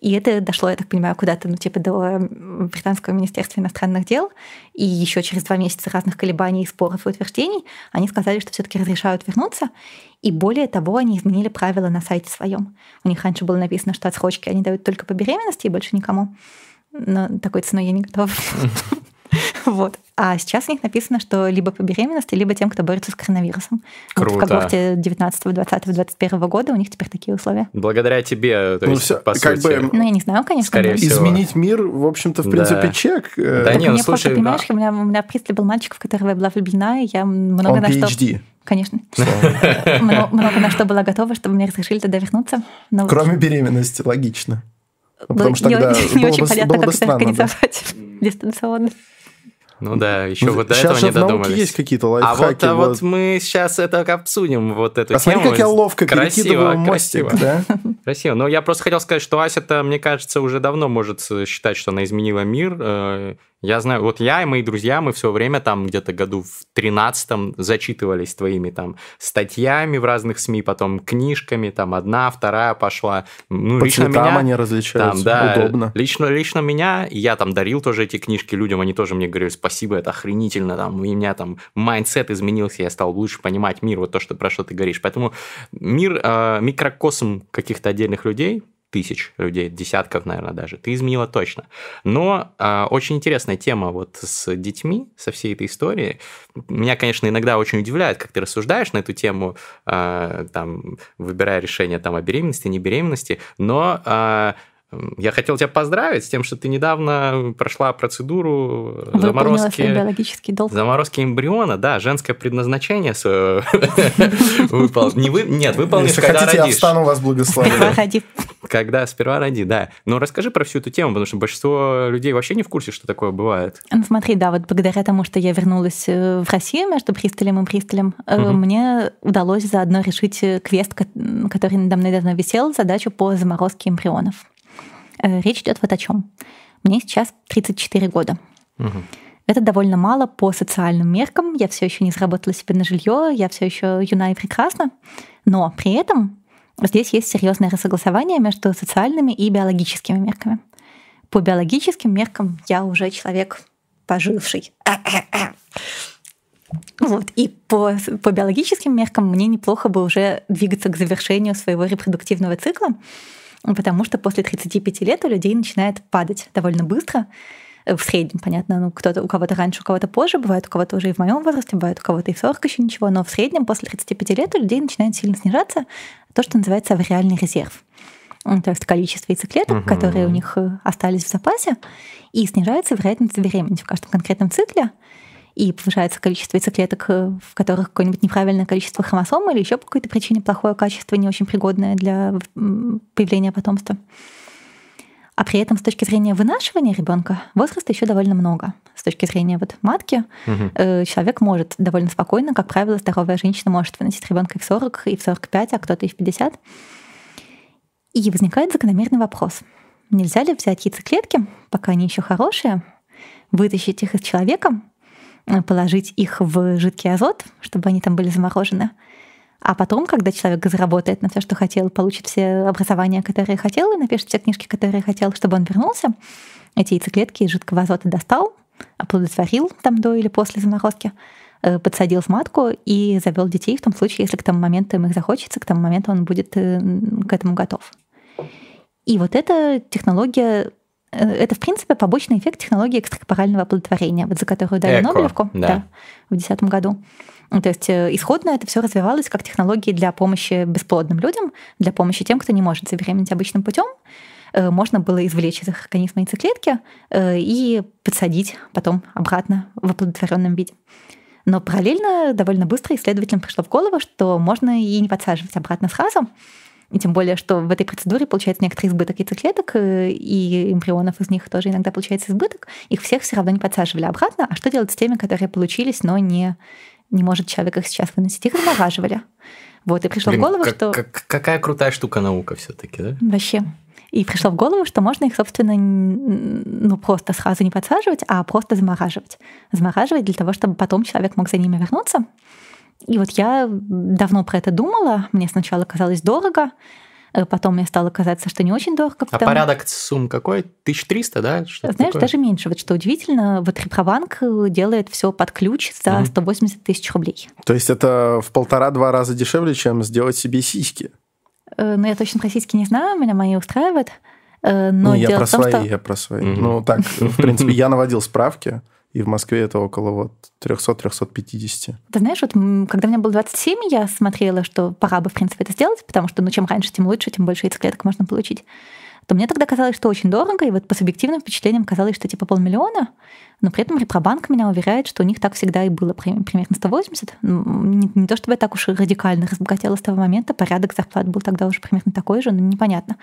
И это дошло, я так понимаю, куда-то, ну, типа, до британского министерства иностранных дел. И еще через два месяца разных колебаний, споров и утверждений они сказали, что все-таки разрешают вернуться. И более того, они изменили правила на сайте своем. У них раньше было написано, что отсрочки они дают только по беременности и больше никому. но такой ценой я не готова. Вот. А сейчас у них написано, что либо по беременности, либо тем, кто борется с коронавирусом. Круто. Вот в когорте 19, 20, 21 года у них теперь такие условия. Благодаря тебе, то Ну, есть, всё, по как сути. бы- Ну, я не знаю, конечно. Скорее всего. Изменить мир, в общем-то, в Да. принципе, чек. Э, Да не, ну Мне просто, слушай, понимаешь, у меня, у меня пристрель был мальчик, в которого я была влюблена, и я много Он на что... PhD. Конечно. Много, много на что была готова, чтобы мне разрешили туда вернуться. Но Кроме беременности, логично. было Потому что не, тогда не было очень бы- понятно, было бы как это странно, да. организовать дистанционно. Ну да, еще вот до этого не додумались. есть какие-то А лайфхаки. вот, а вот мы сейчас это обсудим, вот эту Посмотри, тему. как я ловко Красиво, мостик, красиво. да? Красиво. Но я просто хотел сказать, что Ася-то, мне кажется, уже давно может считать, что она изменила мир. Я знаю, вот я и мои друзья, мы все время там где-то году в 13 зачитывались твоими там статьями в разных СМИ, потом книжками, там одна, вторая пошла. Ну, По лично меня... они Там, различаются. да, Удобно. Лично, лично меня, я там дарил тоже эти книжки людям, они тоже мне говорили, спасибо, это охренительно, там, у меня там mindset изменился, я стал лучше понимать мир, вот то, что, про что ты говоришь. Поэтому мир, э, микрокосм каких-то отдельных людей, тысяч людей, десятков, наверное, даже, ты изменила точно. Но э, очень интересная тема вот с детьми, со всей этой историей. Меня, конечно, иногда очень удивляет, как ты рассуждаешь на эту тему, э, там, выбирая решение там, о беременности, не беременности, но э, я хотел тебя поздравить с тем, что ты недавно прошла процедуру Выполнила заморозки биологический долг. Заморозки эмбриона, да, женское предназначение свое выпол... не вы... Нет, выполнишь, когда хотите, я родишь. встану вас благословлю. Ради. Когда сперва роди, да. Но расскажи про всю эту тему, потому что большинство людей вообще не в курсе, что такое бывает. Ну, смотри, да, вот благодаря тому, что я вернулась э, в Россию между Бристолем и Бристолем, э, мне удалось заодно решить э, квест, который надо мной давно висел, задачу по заморозке эмбрионов. Э, Речь идет вот о чем. Мне сейчас 34 года. Мгм. Это довольно мало по социальным меркам. Я все еще не заработала себе на жилье, я все еще юна и прекрасна. Но при этом здесь есть серьезное рассогласование между социальными и биологическими мерками. По биологическим меркам я уже человек поживший. Вот. И по, по биологическим меркам мне неплохо бы уже двигаться к завершению своего репродуктивного цикла, потому что после 35 лет у людей начинает падать довольно быстро. Э, В среднем, понятно, ну, кто-то, у кого-то раньше, у кого-то позже, бывает у кого-то уже и в моем возрасте, бывает у кого-то и в 40 еще ничего, но в среднем после 35 лет у людей начинает сильно снижаться то, что называется авариальный резерв. То есть количество яйцеклеток, Мгм. которые у них э, остались в запасе, и снижается вероятность забеременеть в каждом конкретном цикле, и повышается количество яйцеклеток, э, в которых какое-нибудь неправильное количество хромосом или еще по какой-то причине плохое качество, не очень пригодное для появления потомства. А при этом с точки зрения вынашивания ребенка возраста еще довольно много. С точки зрения вот матки э, человек может довольно спокойно, как правило, здоровая женщина может выносить ребенка и в 40, и в 45, а кто-то и в 50. И возникает закономерный вопрос. Нельзя ли взять яйцеклетки, пока они еще хорошие, вытащить их из человека, положить их в жидкий азот, чтобы они там были заморожены, а потом, когда человек заработает на все, что хотел, получит все образования, которые хотел, и напишет все книжки, которые хотел, чтобы он вернулся, эти яйцеклетки из жидкого азота достал, оплодотворил там до или после заморозки, э, подсадил в матку и завел детей в том случае, если к тому моменту им их захочется, к тому моменту он будет э, к этому готов. И вот эта технология э, это, в принципе, побочный эффект технологии экстракорпорального оплодотворения, вот за которую дали Эко, Нобелевку да. в 2010 году. Ну, То есть э, исходно это все развивалось как технологии для помощи бесплодным людям, для помощи тем, кто не может забеременеть обычным путем. Э, Можно было извлечь из их организма яйцеклетки э, и подсадить потом обратно в оплодотворенном виде. Но параллельно довольно быстро исследователям пришло в голову, что можно и не подсаживать обратно сразу. И тем более, что в этой процедуре получается некоторый избыток яйцеклеток, э, и эмбрионов из них тоже иногда получается избыток. Их всех все равно не подсаживали обратно. А что делать с теми, которые получились, но не, не может человек их сейчас выносить? Их замораживали. Вот, и пришло Блин, в голову, как- что... как- какая крутая штука наука все-таки, да? Вообще. И пришло в голову, что можно их, собственно, ну, просто сразу не подсаживать, а просто замораживать. Замораживать для того, чтобы потом человек мог за ними вернуться. И вот я давно про это думала. Мне сначала казалось дорого, э, потом мне стало казаться, что не очень дорого. А потому- порядок сумм какой? 1300, да? Что-то Знаешь, такое? даже меньше. Вот что удивительно, вот Репробанк делает все под ключ за Мгм. 180 тысяч рублей. То есть это в полтора-два раза дешевле, чем сделать себе сиськи. Э, Но я точно про сиськи не знаю, меня мои устраивают. Э, но Не, я про том, свои, что... я про свои. Мгм. Ну, так, в принципе, я наводил справки, и в Москве это около вот 300-350. Ты знаешь, вот когда мне было 27, я смотрела, что пора бы, в принципе, это сделать, потому что, ну, чем раньше, тем лучше, тем больше яйцеклеток можно получить. То мне тогда казалось, что очень дорого, и вот по субъективным впечатлениям казалось, что типа полмиллиона, но при этом Репробанк меня уверяет, что у них так всегда и было, при- примерно 180. М, Не, не то чтобы я так уж радикально разбогатела с того момента, порядок зарплат был тогда уже примерно такой же, но непонятно.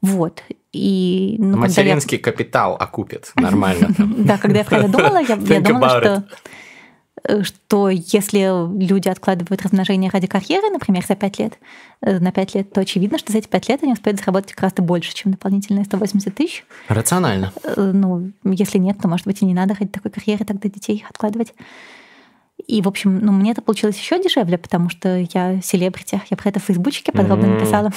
Вот. И, ну, когда я- Материнский капитал окупит нормально. да, когда я про это думала, я, думала, что, э, что если люди откладывают размножение ради карьеры, например, за 5 лет, э, на 5 лет, то очевидно, что за эти 5 лет они успеют заработать гораздо больше, чем дополнительные 180 тысяч. Рационально. Э, Ну, если нет, то, может быть, и не надо ради такой карьеры тогда детей откладывать. И, в общем, ну, мне это получилось еще дешевле, потому что я селебрити. Я про это в Фейсбучике подробно М. написала.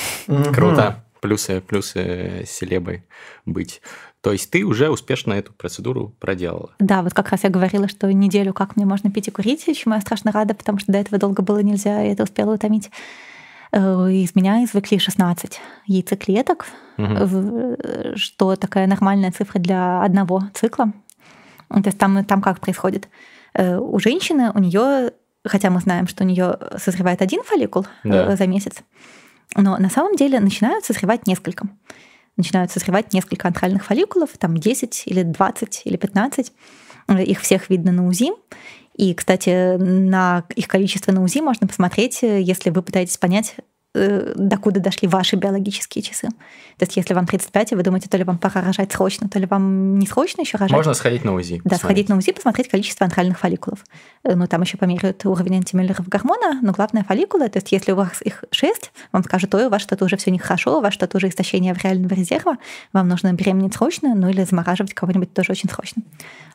Круто. Плюсы, плюсы селебой быть. То есть ты уже успешно эту процедуру проделала. Да, вот как раз я говорила, что неделю как мне можно пить и курить, чему я страшно рада, потому что до этого долго было нельзя, и это успело утомить. Э, Из меня извлекли 16 яйцеклеток, в- что такая нормальная цифра для одного цикла. То есть там, там как происходит? Э, У женщины, у нее, хотя мы знаем, что у нее созревает один фолликул э, Да. за месяц, но на самом деле начинают созревать несколько. Начинают созревать несколько антральных фолликулов, там 10 или 20 или 15. Э, Их всех видно на УЗИ. И, кстати, на их количество на УЗИ можно посмотреть, если вы пытаетесь понять, докуда дошли ваши биологические часы. То есть, если вам 35, и вы думаете, то ли вам пора рожать срочно, то ли вам не срочно еще рожать. Можно сходить на УЗИ. Да, посмотреть. сходить на УЗИ, посмотреть количество антральных фолликулов. Э, Ну, там еще померяют уровень антимюллеров гормона, но главное фолликулы, то есть если у вас их 6, вам скажут, ой, у вас что-то уже все нехорошо, у вас что-то уже истощение реального резерва, вам нужно беременеть срочно, ну или замораживать кого-нибудь тоже очень срочно.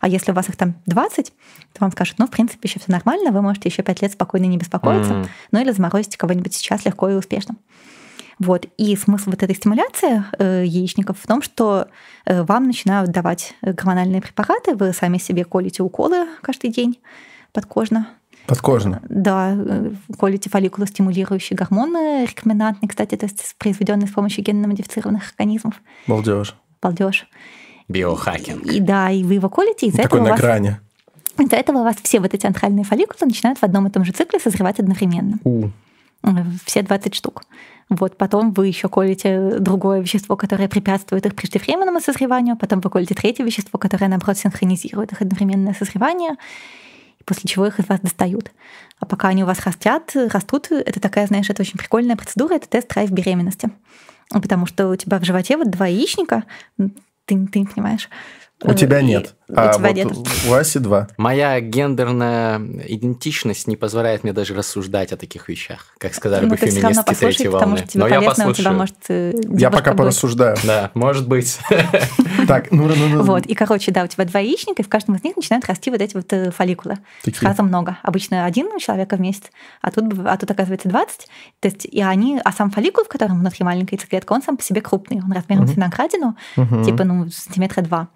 А если у вас их там 20, то вам скажут, ну, в принципе, еще все нормально, вы можете еще 5 лет спокойно не беспокоиться, М. ну или заморозить кого-нибудь сейчас легко и успешно. Вот. И смысл вот этой стимуляции э, яичников в том, что э, вам начинают давать э, гормональные препараты, вы сами себе колите уколы каждый день подкожно. Подкожно. Да, э, колите фолликулостимулирующие гормоны, рекомендантные, кстати, то есть произведенные с помощью генно-модифицированных организмов. Балдеж. Балдеж. Биохакинг. И да, и вы его колите, и из-за Такой этого, на вас, грани. из-за этого у вас все вот эти антральные фолликулы начинают в одном и том же цикле созревать одновременно. У. Все 20 штук. Вот, потом вы еще колите другое вещество, которое препятствует их преждевременному созреванию, потом вы колите третье вещество, которое, наоборот, синхронизирует их одновременное созревание, и после чего их из вас достают. А пока они у вас растят, растут, это такая, знаешь, это очень прикольная процедура, это тест-драйв беременности. Потому что у тебя в животе вот два яичника, ты, ты не понимаешь. У тебя И нет. У А тебя вот нет. у Аси два. Моя гендерная идентичность не позволяет мне даже рассуждать о таких вещах, как сказали Ну, бы феминистки третьей потому волны. что тебе Но я полезно, у тебя послушаю. может э, Я пока будет. порассуждаю. Да, может быть. Так, ну, ну, ну, Вот, и, короче, да, у тебя два яичника, и в каждом из них начинают расти вот эти вот э, фолликулы. Сразу много. Обычно один у человека в месяц, а тут, а тут оказывается 20. То есть, и они, а сам фолликул, в котором внутри маленькая яйцеклетка, он сам по себе крупный, он размером с виноградину, типа, ну, сантиметра два.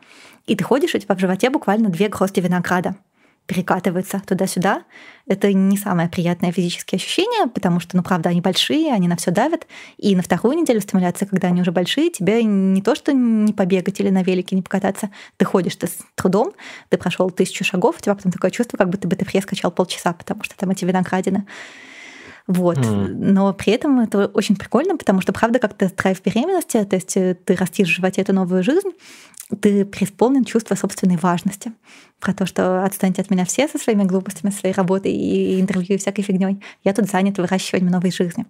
И ты ходишь, у тебя в животе буквально две грозди винограда перекатываются туда-сюда. Это не самое приятное физическое ощущение, потому что, ну, правда, они большие, они на все давят. И на вторую неделю стимуляции, когда они уже большие, тебе не то, что не побегать или на велике не покататься, ты ходишь ты с трудом, ты прошел тысячу шагов, у тебя потом такое чувство, как будто бы ты пресс качал полчаса, потому что там эти виноградины. Вот. Мгм. Но при этом это очень прикольно, потому что, правда, как то драйв беременности, то есть э, ты растишь в животе эту новую жизнь, ты преисполнен чувства собственной важности. Про то, что отстаньте от меня все со своими глупостями, своей работой и интервью и всякой фигней. Я тут занят выращиванием новой жизни.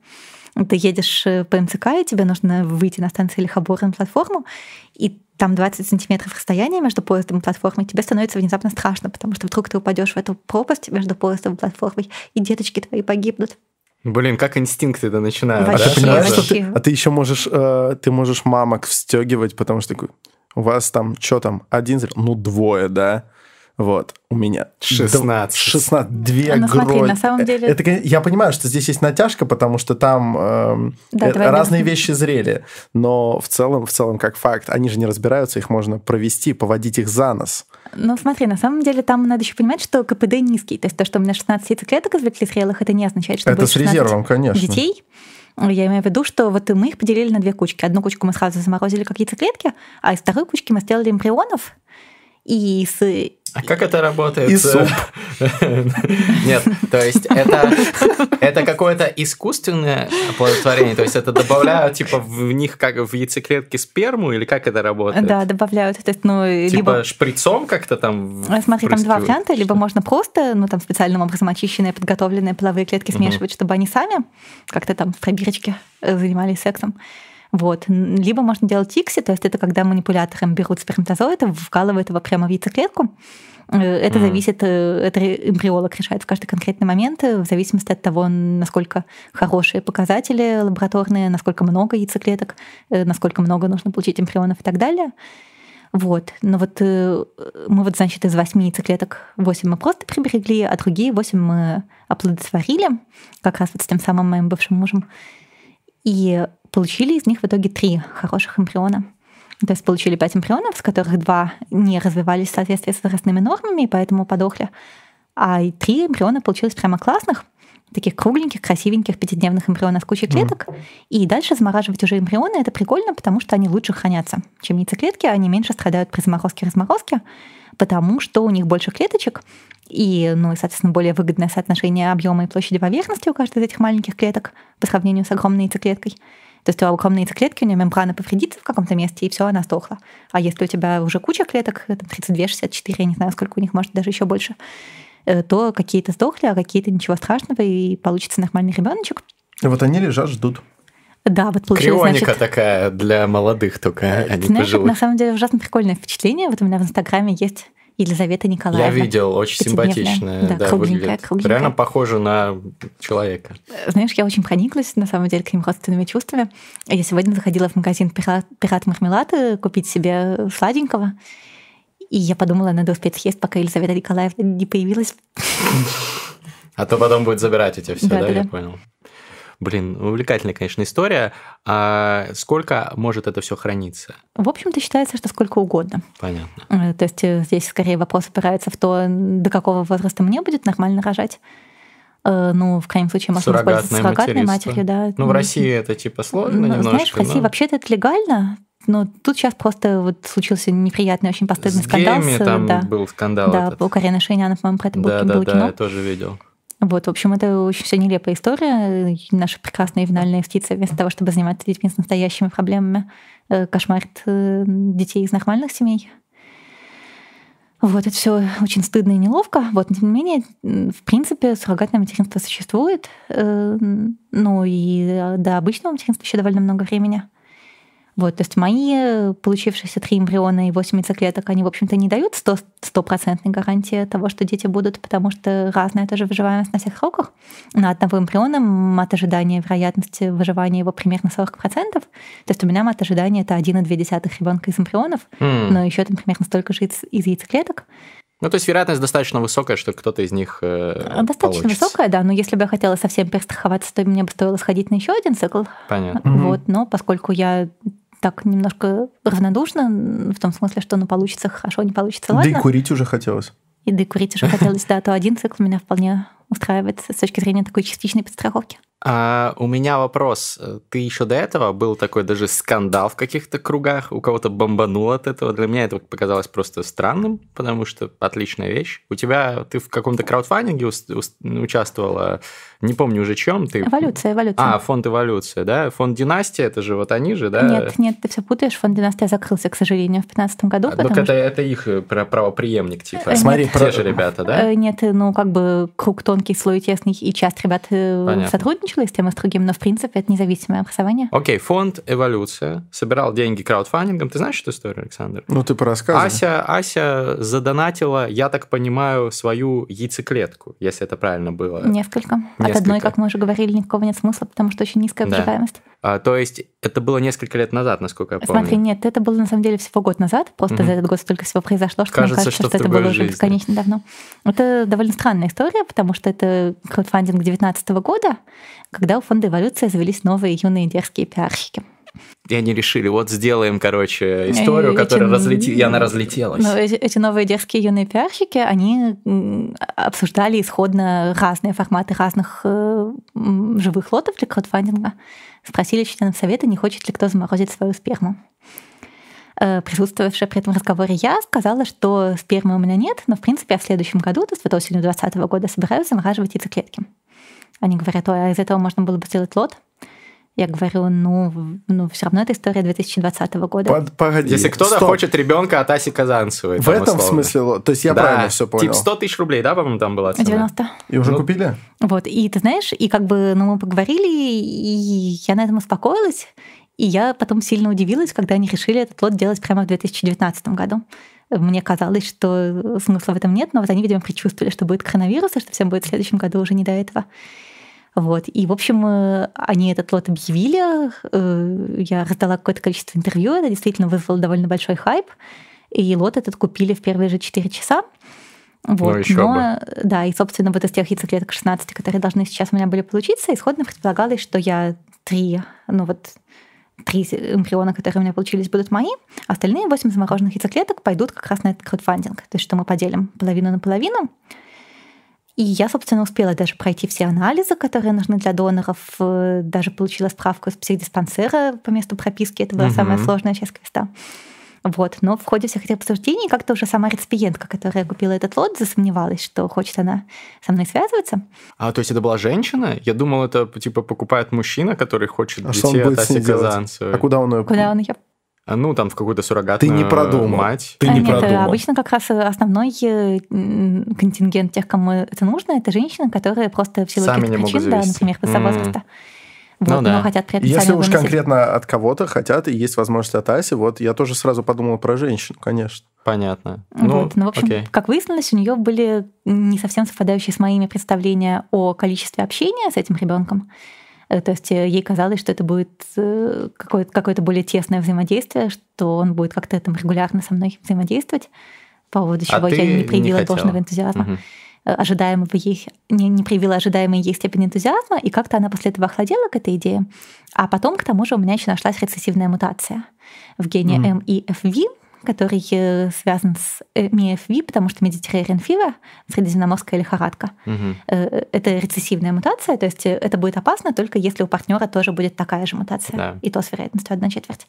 Ты едешь э, по МЦК, и тебе нужно выйти на станции Лихобора на платформу, и там 20 сантиметров расстояния между поездом и платформой, тебе становится внезапно страшно, потому что вдруг ты упадешь в эту пропасть между поездом и платформой, и деточки твои погибнут. Блин, как инстинкты это начинают. А Вообще, что вообще. ты, а ты еще можешь, э, ты можешь мамок встегивать, потому что такой, у вас там, что там, один зритель? Ну, двое, да? Вот, у меня... 16. 16, две Ну, смотри, гроздь. на самом деле- Это, я понимаю, что здесь есть натяжка, потому что там эм, Да, э, давай разные объясним. вещи зрели, но в целом, в целом, как факт, они же не разбираются, их можно провести, поводить их за нос. Ну, смотри, на самом деле там надо еще понимать, что КПД низкий. То есть то, что у меня 16 яйцеклеток извлекли зрелых, это не означает, что Это будет с 16 резервом, конечно. детей. Я имею в виду, что вот мы их поделили на две кучки. Одну кучку мы сразу заморозили как яйцеклетки, а из второй кучки мы сделали эмбрионов, и с а как это работает? И суп. Нет, то есть это, это искусственное оплодотворение, то есть это добавляют типа в них как в яйцеклетки сперму или как это работает? Да, добавляют. То есть, ну, типа либо... шприцом как-то там а, Смотри, там два варианта. Либо можно просто, ну, там специальным образом очищенные, подготовленные половые клетки смешивать, чтобы они сами как-то там в пробирочке э, занимались сексом. Вот. Либо можно делать икси, то есть это когда манипулятором берут сперматозоид, вкалывают его прямо в яйцеклетку. Э, это mm. зависит, э, это эмбриолог решает в каждый конкретный момент, э, в зависимости от того, насколько хорошие показатели лабораторные, насколько много яйцеклеток, насколько много нужно получить эмбрионов и так далее. Вот. Но вот мы вот, значит, из восьми яйцеклеток восемь мы просто приберегли, а другие восемь мы оплодотворили, как раз вот с тем самым моим бывшим мужем. И получили из них в итоге три хороших эмбриона. То есть получили пять эмбрионов, с которых два не развивались в соответствии с возрастными нормами, и поэтому подохли. А и три эмбриона получилось прямо классных, таких кругленьких, красивеньких пятидневных эмбрионов с кучей клеток. Mm. И дальше замораживать уже эмбрионы это прикольно, потому что они лучше хранятся, чем яйцеклетки, они меньше страдают при заморозке-разморозке, потому что у них больше клеточек, и, ну, и, соответственно, более выгодное соотношение объема и площади поверхности у каждой из этих маленьких клеток по сравнению с огромной яйцеклеткой. То есть у огромной яйцеклетки, у нее мембрана повредится в каком-то месте, и все, она сдохла. А если у тебя уже куча клеток, там 32, 64, я не знаю, сколько у них, может, даже еще больше, э, то какие-то сдохли, а какие-то ничего страшного, и получится нормальный ребеночек. Вот они лежат, ждут. Да, вот получилось, Крионика значит, такая для молодых только, а не Знаешь, пожилых. на самом деле ужасно прикольное впечатление. Вот у меня в Инстаграме есть Елизавета Николаевна. Я видел, очень симпатичная. Да, Да, кругленькая, выглядит. кругленькая. Реально похоже на человека. Знаешь, я очень прониклась, на самом деле, к ним родственными чувствами. Я сегодня заходила в магазин «Пират, Пират Мармелад» купить себе сладенького. И я подумала, надо успеть съесть, пока Елизавета Николаевна не появилась. А то потом будет забирать эти все, да, я понял. Блин, увлекательная, конечно, история. А сколько может это все храниться? В общем-то, считается, что сколько угодно. Понятно. Э, То есть э, здесь скорее вопрос опирается в то, до какого возраста мне будет нормально рожать. Э, Ну, в крайнем случае, можно воспользоваться Суррогатное суррогатной матерью, да. Ну, в России это типа сложно Ну, немножко. Знаешь, в России но вообще-то это легально, но тут сейчас просто вот случился неприятный, очень постыдный с скандал. с, там да, был скандал да, этот. у Карины Шейняна, по-моему, про это был, Да, было да, кино. да, я тоже видел. Вот, в общем, это очень все нелепая история. Наша прекрасная ювенальная юстиция, вместо того, чтобы заниматься детьми с настоящими проблемами, э, кошмарит э, детей из нормальных семей. Вот, это все очень стыдно и неловко. Вот, но тем не менее, в принципе, суррогатное материнство существует. э, Ну и до обычного материнства еще довольно много времени. Вот, то есть мои э, получившиеся три эмбриона и 8 яйцеклеток, они, в общем-то, не дают 100 стопроцентной гарантии того, что дети будут, потому что разная тоже выживаемость на всех сроках. На одного эмбриона мат ожидания вероятности выживания его примерно 40%. То есть у меня мат ожидания это 1,2 ребенка из эмбрионов, М. но еще там примерно столько же из, из яйцеклеток. Ну, то есть вероятность достаточно высокая, что кто-то из них э, Достаточно получится. высокая, да, но если бы я хотела совсем перестраховаться, то мне бы стоило сходить на еще один цикл. Понятно. Вот, но поскольку я так немножко равнодушна, в том смысле, что ну получится хорошо, не получится, Да ладно. и курить уже хотелось. И да и курить уже хотелось, да, то один цикл меня вполне устраивает с точки зрения такой частичной подстраховки. А у меня вопрос. Ты еще до этого был такой даже скандал в каких-то кругах, у кого-то бомбанул от этого. Для меня это показалось просто странным, потому что отличная вещь. У тебя ты в каком-то краудфандинге участвовала, не помню уже чем ты. Эволюция, эволюция. А, фонд эволюция, да? Фонд династия, это же вот они же, да? Нет, нет, ты все путаешь. Фонд династия закрылся, к сожалению, в 2015 году. А, ну, потому это, это их э, пра- правоприемник, типа. Э, Смотри, Те же ребята, да? Э, Нет, ну как бы круг тонкий, слой тесный, и часть ребят Понятно. сотрудничала с тем и с другим, но в принципе это независимое образование. Окей, фонд «Эволюция» собирал деньги краудфандингом. Ты знаешь эту историю, Александр? Ну, ты порассказывай. Ася, Ася задонатила, я так понимаю, свою яйцеклетку, если это правильно было. Несколько. От Несколько. одной, как мы уже говорили, никакого нет смысла, потому что очень низкая Да. выживаемость. А, то есть это было несколько лет назад, насколько я помню. Смотри, нет, это было на самом деле всего год назад. Просто Мгм. за этот год столько всего произошло, что Кажется, мне кажется, что что, это было уже жизни. бесконечно давно. Это довольно странная история, потому что это краудфандинг 2019 года, когда у фонда эволюции завелись новые юные дерзкие пиарщики. И они решили, вот сделаем, короче, историю, Эти- которая разлетелась, и она разлетелась. Но эти, эти новые дерзкие юные пиарщики, они обсуждали исходно разные форматы разных э, живых лотов для краудфандинга. Спросили членов совета, не хочет ли кто заморозить свою сперму. Э, Присутствовавшая при этом разговоре я сказала, что спермы у меня нет, но, в принципе, я в следующем году, то есть вот осенью 2020 года, собираюсь замораживать яйцеклетки. Они говорят, ой, а из этого можно было бы сделать лот? Я говорю, ну, ну все равно это история 2020 года. Под- погоди. Если кто-то стоп. хочет ребенка от Аси Казанцевой. В этом условно. смысле, то есть я Да, правильно все понял. Типа 100 тысяч рублей, да, по-моему, там была цена? 90. И уже Ну, купили? Вот, и ты знаешь, и как бы, ну, мы поговорили, и я на этом успокоилась, и я потом сильно удивилась, когда они решили этот лот делать прямо в 2019 году. Мне казалось, что смысла в этом нет, но вот они, видимо, предчувствовали, что будет коронавирус, и что всем будет в следующем году уже не до этого. Вот. И, в общем, э, они этот лот объявили, э, я раздала какое-то количество интервью, это действительно вызвало довольно большой хайп, и лот этот купили в первые же 4 часа. Вот. Ну, ещё Но, да, и, собственно, вот из тех яйцеклеток 16, которые должны сейчас у меня были получиться, исходно предполагалось, что я три, ну вот, три эмбриона, которые у меня получились, будут мои, а остальные 8 замороженных яйцеклеток пойдут как раз на этот краудфандинг. То есть, что мы поделим половину на половину. И я, собственно, успела даже пройти все анализы, которые нужны для доноров, э, даже получила справку из психдиспансера по месту прописки. Это была Мгм. самая сложная часть квеста. Вот. Но в ходе всех этих обсуждений как-то уже сама реципиентка, которая купила этот лот, засомневалась, что хочет она со мной связываться. А, то есть это была женщина? Я думал, это типа покупает мужчина, который хочет А детей от Аси? Казанцевой. А куда он ее... Куда он ее ну, там в какую-то суррогатную не продумал. мать. Ты А, не Нет, продумал. обычно как раз основной э, контингент тех, кому это нужно, это женщины, которые просто в силу Сами каких-то не могут причин, да, завести. например, из-за М. возраста, Ну вот, да. но хотят при этом Если сами уж выносить. конкретно от кого-то хотят, и есть возможность от Аси, вот я тоже сразу подумал про женщину, конечно. Понятно. Вот. Ну, в общем, окей. как выяснилось, у нее были не совсем совпадающие с моими представления о количестве общения с этим ребенком. Э, То есть э, ей казалось, что это будет э, какое-то, какое-то более тесное взаимодействие, что он будет как-то там регулярно со мной взаимодействовать, по поводу А чего ты я не не проявила хотела? должного энтузиазма. Э, ожидаемого ей, не, не проявила ожидаемой ей степень энтузиазма, и как-то она после этого охладела к этой идее. А потом, к тому же, у меня еще нашлась рецессивная мутация в гене Мгм. MIFV, который э, связан с э, MIFV, потому что Mediterranean fever, средиземноморская лихорадка. Э, Это рецессивная мутация, то есть это будет опасно только если у партнера тоже будет такая же мутация, Да. и то с вероятностью 1 четверть.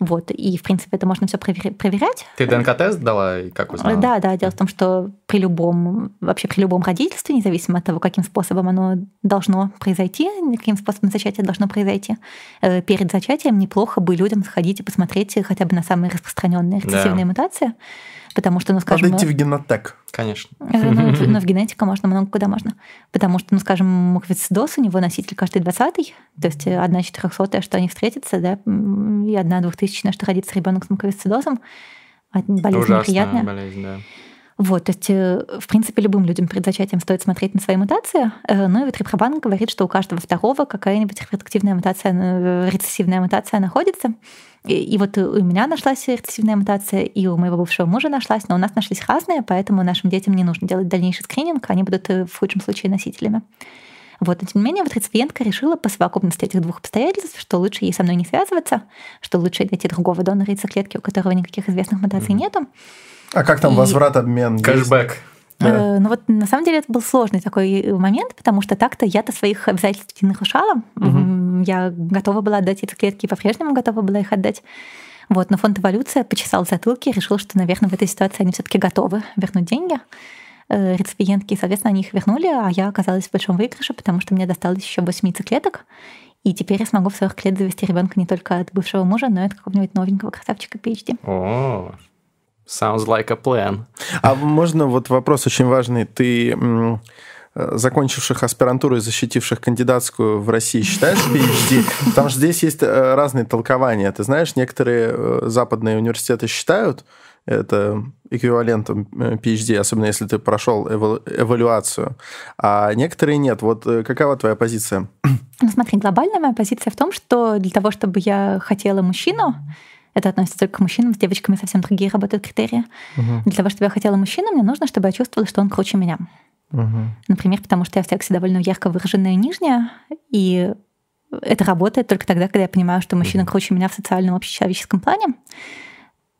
Вот, и, в принципе, это можно все проверять. Ты ДНК-тест дала и как узнала? Да, да, дело в том, что при любом, вообще при любом родительстве, независимо от того, каким способом оно должно произойти, каким способом зачатие должно произойти, э, перед зачатием неплохо бы людям сходить и посмотреть хотя бы на самые распространенные рецессивные мутации, потому что, ну, скажем... Надо идти в генотек. Конечно. Ну, в- ну, в генетика можно много куда можно. Потому что, ну, скажем, муквицидоз у него носитель каждый двадцатый, то есть одна четырехсотая, что они встретятся, да, и одна двухтысячная, что родится ребенок с муковисцидозом. А Болезнь неприятная. болезнь, да. Вот, то есть, э, в принципе, любым людям перед зачатием стоит смотреть на свои мутации. Э, Ну и вот Репробанк говорит, что у каждого второго какая-нибудь репродуктивная мутация, рецессивная мутация находится. И, и вот у меня нашлась рецессивная мутация, и у моего бывшего мужа нашлась, но у нас нашлись разные, поэтому нашим детям не нужно делать дальнейший скрининг, они будут э, в худшем случае носителями. Вот, но тем не менее, вот реципиентка решила по совокупности этих двух обстоятельств, что лучше ей со мной не связываться, что лучше найти другого донора яйцеклетки, у которого никаких известных мутаций нету. А как там И- возврат, обмен? есть? Кэшбэк. Да. Э, Ну вот на самом деле это был сложный такой момент, потому что так-то я-то своих обязательств не нарушала. М, Я готова была отдать эти клетки и по-прежнему готова была их отдать. Вот, но фонд эволюция почесал затылки решил, что, наверное, в этой ситуации они все-таки готовы вернуть деньги э, реципиентки. И, соответственно, они их вернули, а я оказалась в большом выигрыше, потому что мне досталось еще 8 яйцеклеток. И теперь я смогу в 40 лет завести ребенка не только от бывшего мужа, но и от какого-нибудь новенького красавчика PhD. О, sounds like a plan. А можно вот вопрос очень важный. Ты э, закончивших аспирантуру и защитивших кандидатскую в России считаешь PhD? Потому что здесь есть э, разные толкования. Ты знаешь, некоторые э, западные университеты считают это эквивалентом PhD, особенно если ты прошел эвал- эвалюацию, а некоторые нет. Вот какова твоя позиция? Ну, смотри, глобальная моя позиция в том, что для того, чтобы я хотела мужчину, это относится только к мужчинам, с девочками совсем другие работают критерии. Для того, чтобы я хотела мужчину, мне нужно, чтобы я чувствовала, что он круче меня. Мгм. Например, потому что я в сексе довольно ярко выраженная нижняя, и это работает только тогда, когда я понимаю, что мужчина круче меня в социальном общечеловеческом плане.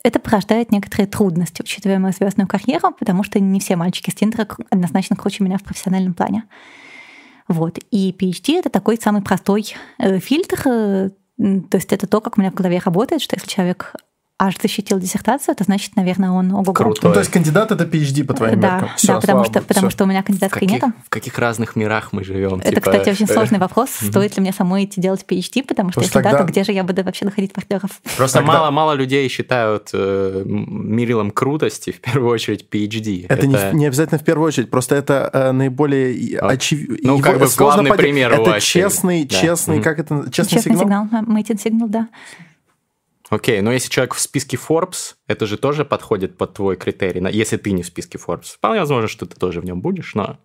Это порождает некоторые трудности, учитывая мою звездную карьеру, потому что не все мальчики с Тиндера однозначно круче меня в профессиональном плане. Вот. И PhD — это такой самый простой э, фильтр, э, то есть это то, как у меня в голове работает, что если человек аж защитил диссертацию, то значит, наверное, он ого Крутой. Ну, то есть кандидат это PhD по твоим да, меркам. Все, да, потому, что, потому что у меня кандидатской в каких, нету. В каких разных мирах мы живем? Это, типа... кстати, очень сложный вопрос, стоит ли мне самой идти делать PhD, потому что Потому если тогда... да, то где же я буду вообще находить партнеров? Просто тогда... мало, мало людей считают э, мерилом крутости, в первую очередь, PhD. Это, это... Не, не обязательно в первую очередь, просто это э, наиболее а, очевидно. Ну, Его как бы главный пример Это честный, да. честный, как это, честный, честный сигнал? сигнал, мейтинг сигнал, да. Окей, но если человек в списке Forbes, это же тоже подходит под твой критерий, если ты не в списке Forbes. Вполне возможно, что ты тоже в нем будешь, но...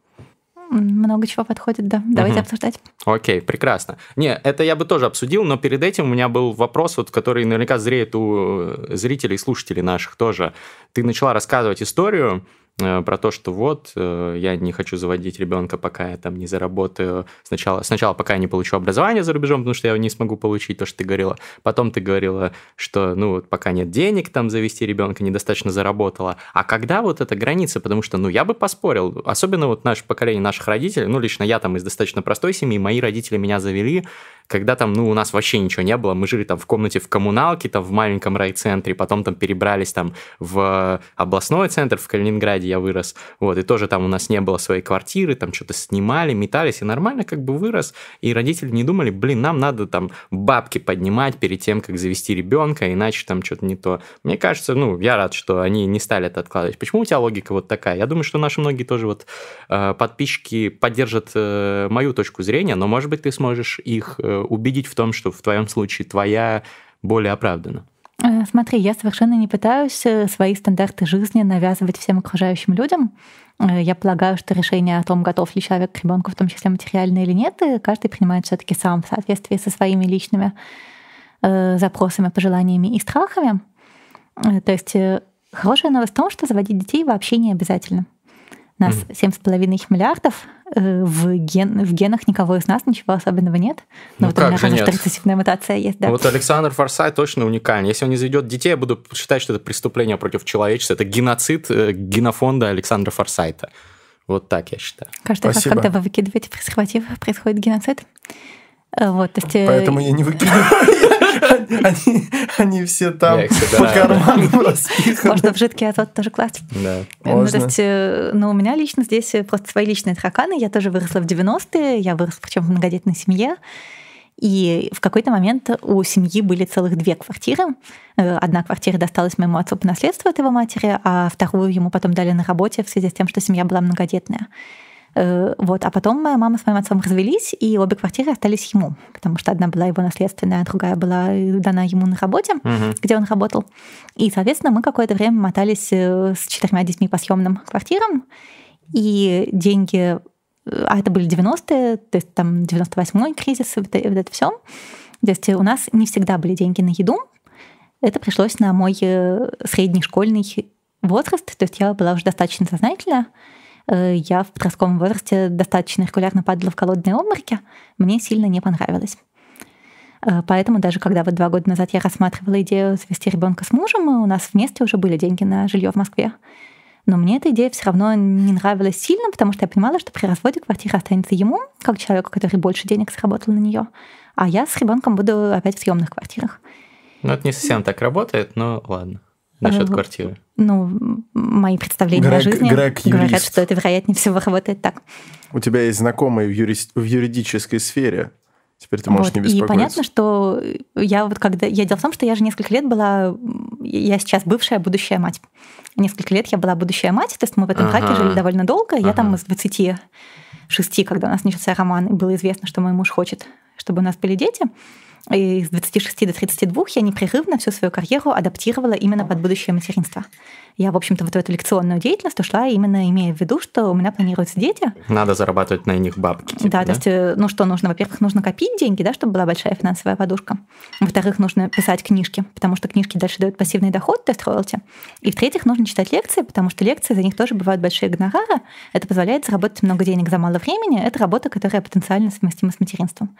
Много чего подходит, да. Давайте угу. обсуждать. Окей, прекрасно. Не, это я бы тоже обсудил, но перед этим у меня был вопрос, вот, который наверняка зреет у зрителей и слушателей наших тоже. Ты начала рассказывать историю, Э, про то, что вот, э, я не хочу заводить ребенка, пока я там не заработаю. Сначала, сначала пока я не получу образование за рубежом, потому что я не смогу получить, то, что ты говорила. Потом ты говорила, что, ну, вот пока нет денег там завести ребенка, недостаточно заработала. А когда вот эта граница? Потому что, ну, я бы поспорил, особенно вот наше поколение наших родителей, ну, лично я там из достаточно простой семьи, мои родители меня завели, когда там, ну, у нас вообще ничего не было, мы жили там в комнате в коммуналке, там в маленьком райцентре, потом там перебрались там в областной центр в Калининграде я вырос, вот, и тоже там у нас не было своей квартиры, там что-то снимали, метались, и нормально как бы вырос, и родители не думали, блин, нам надо там бабки поднимать перед тем, как завести ребенка, иначе там что-то не то. Мне кажется, ну, я рад, что они не стали это откладывать. Почему у тебя логика вот такая? Я думаю, что наши многие тоже вот э, подписчики поддержат э, мою точку зрения, но, может быть, ты сможешь их э, убедить в том, что в твоем случае твоя более оправдана? Э, смотри, я совершенно не пытаюсь э, свои стандарты жизни навязывать всем окружающим людям. Э, я полагаю, что решение о том, готов ли человек к ребенку, в том числе материально или нет, каждый принимает все-таки сам в соответствии со своими личными запросами, пожеланиями и страхами. То есть хорошая новость в том, что заводить детей вообще не обязательно. Нас с половиной миллиардов, в, ген, в генах никого из нас ничего особенного нет. Но ну, вот у меня, конечно, рецессивная мутация есть, да. Вот Александр Форсай точно уникальный. Если он не заведет детей, я буду считать, что это преступление против человечества. Это геноцид э, генофонда Александра Форсайта. Вот так я считаю. Каждый Спасибо. раз, когда вы выкидываете презерватив, происходит геноцид. Э, вот, то есть... Поэтому я не выкидываю. Они, они все там по карманам распиханы. Можно в жидкий азот тоже класть. Да. Ну, то есть, э, ну, у меня лично здесь просто свои личные тараканы. Я тоже выросла в 90-е, я выросла причем в многодетной семье. И в какой-то момент у семьи были целых две квартиры. Э, одна квартира досталась моему отцу по наследству от его матери, а вторую ему потом дали на работе в связи с тем, что семья была многодетная. Э, вот. А потом моя мама с моим отцом развелись, и обе квартиры остались ему, потому что одна была его наследственная, а другая была дана ему на работе, угу. где он работал. И, соответственно, мы какое-то время мотались э, с четырьмя детьми по съемным квартирам, и деньги, э, а это были 90-е, то есть там 98-й кризис, вот это, вот это все. То есть у нас не всегда были деньги на еду. Это пришлось на мой средний школьный возраст, то есть я была уже достаточно сознательна, Э, я в подростковом возрасте достаточно регулярно падала в голодные обмороки, мне сильно не понравилось. Э, поэтому даже когда вот два года назад я рассматривала идею завести ребенка с мужем, у нас вместе уже были деньги на жилье в Москве. Но мне эта идея все равно не нравилась сильно, потому что я понимала, что при разводе квартира останется ему, как человеку, который больше денег заработал на нее, а я с ребенком буду опять в съемных квартирах. Ну, это не совсем так работает, но ладно насчет квартиры? Ну, мои представления Грег, о жизни Грег говорят, что это вероятнее всего работает так. У тебя есть знакомые в, юри... в юридической сфере. Теперь ты можешь вот, не беспокоиться. И понятно, что я вот когда... Я дело в том, что я же несколько лет была... Я сейчас бывшая будущая мать. Несколько лет я была будущая мать, то есть мы в этом ага. браке жили довольно долго. Ага. Я там из 26, когда у нас начался роман, и было известно, что мой муж хочет, чтобы у нас были дети, и с 26 до 32 я непрерывно всю свою карьеру адаптировала именно под будущее материнство. Я, в общем-то, вот в эту лекционную деятельность ушла именно имея в виду, что у меня планируются дети. Надо зарабатывать на них бабки. Типа, да, да, то есть, э, ну что нужно? Во-первых, нужно копить деньги, да, чтобы была большая финансовая подушка. Во-вторых, нужно писать книжки, потому что книжки дальше дают пассивный доход, то есть роялти. И в-третьих, нужно читать лекции, потому что лекции, за них тоже бывают большие гонорары. Это позволяет заработать много денег за мало времени. Это работа, которая потенциально совместима с материнством.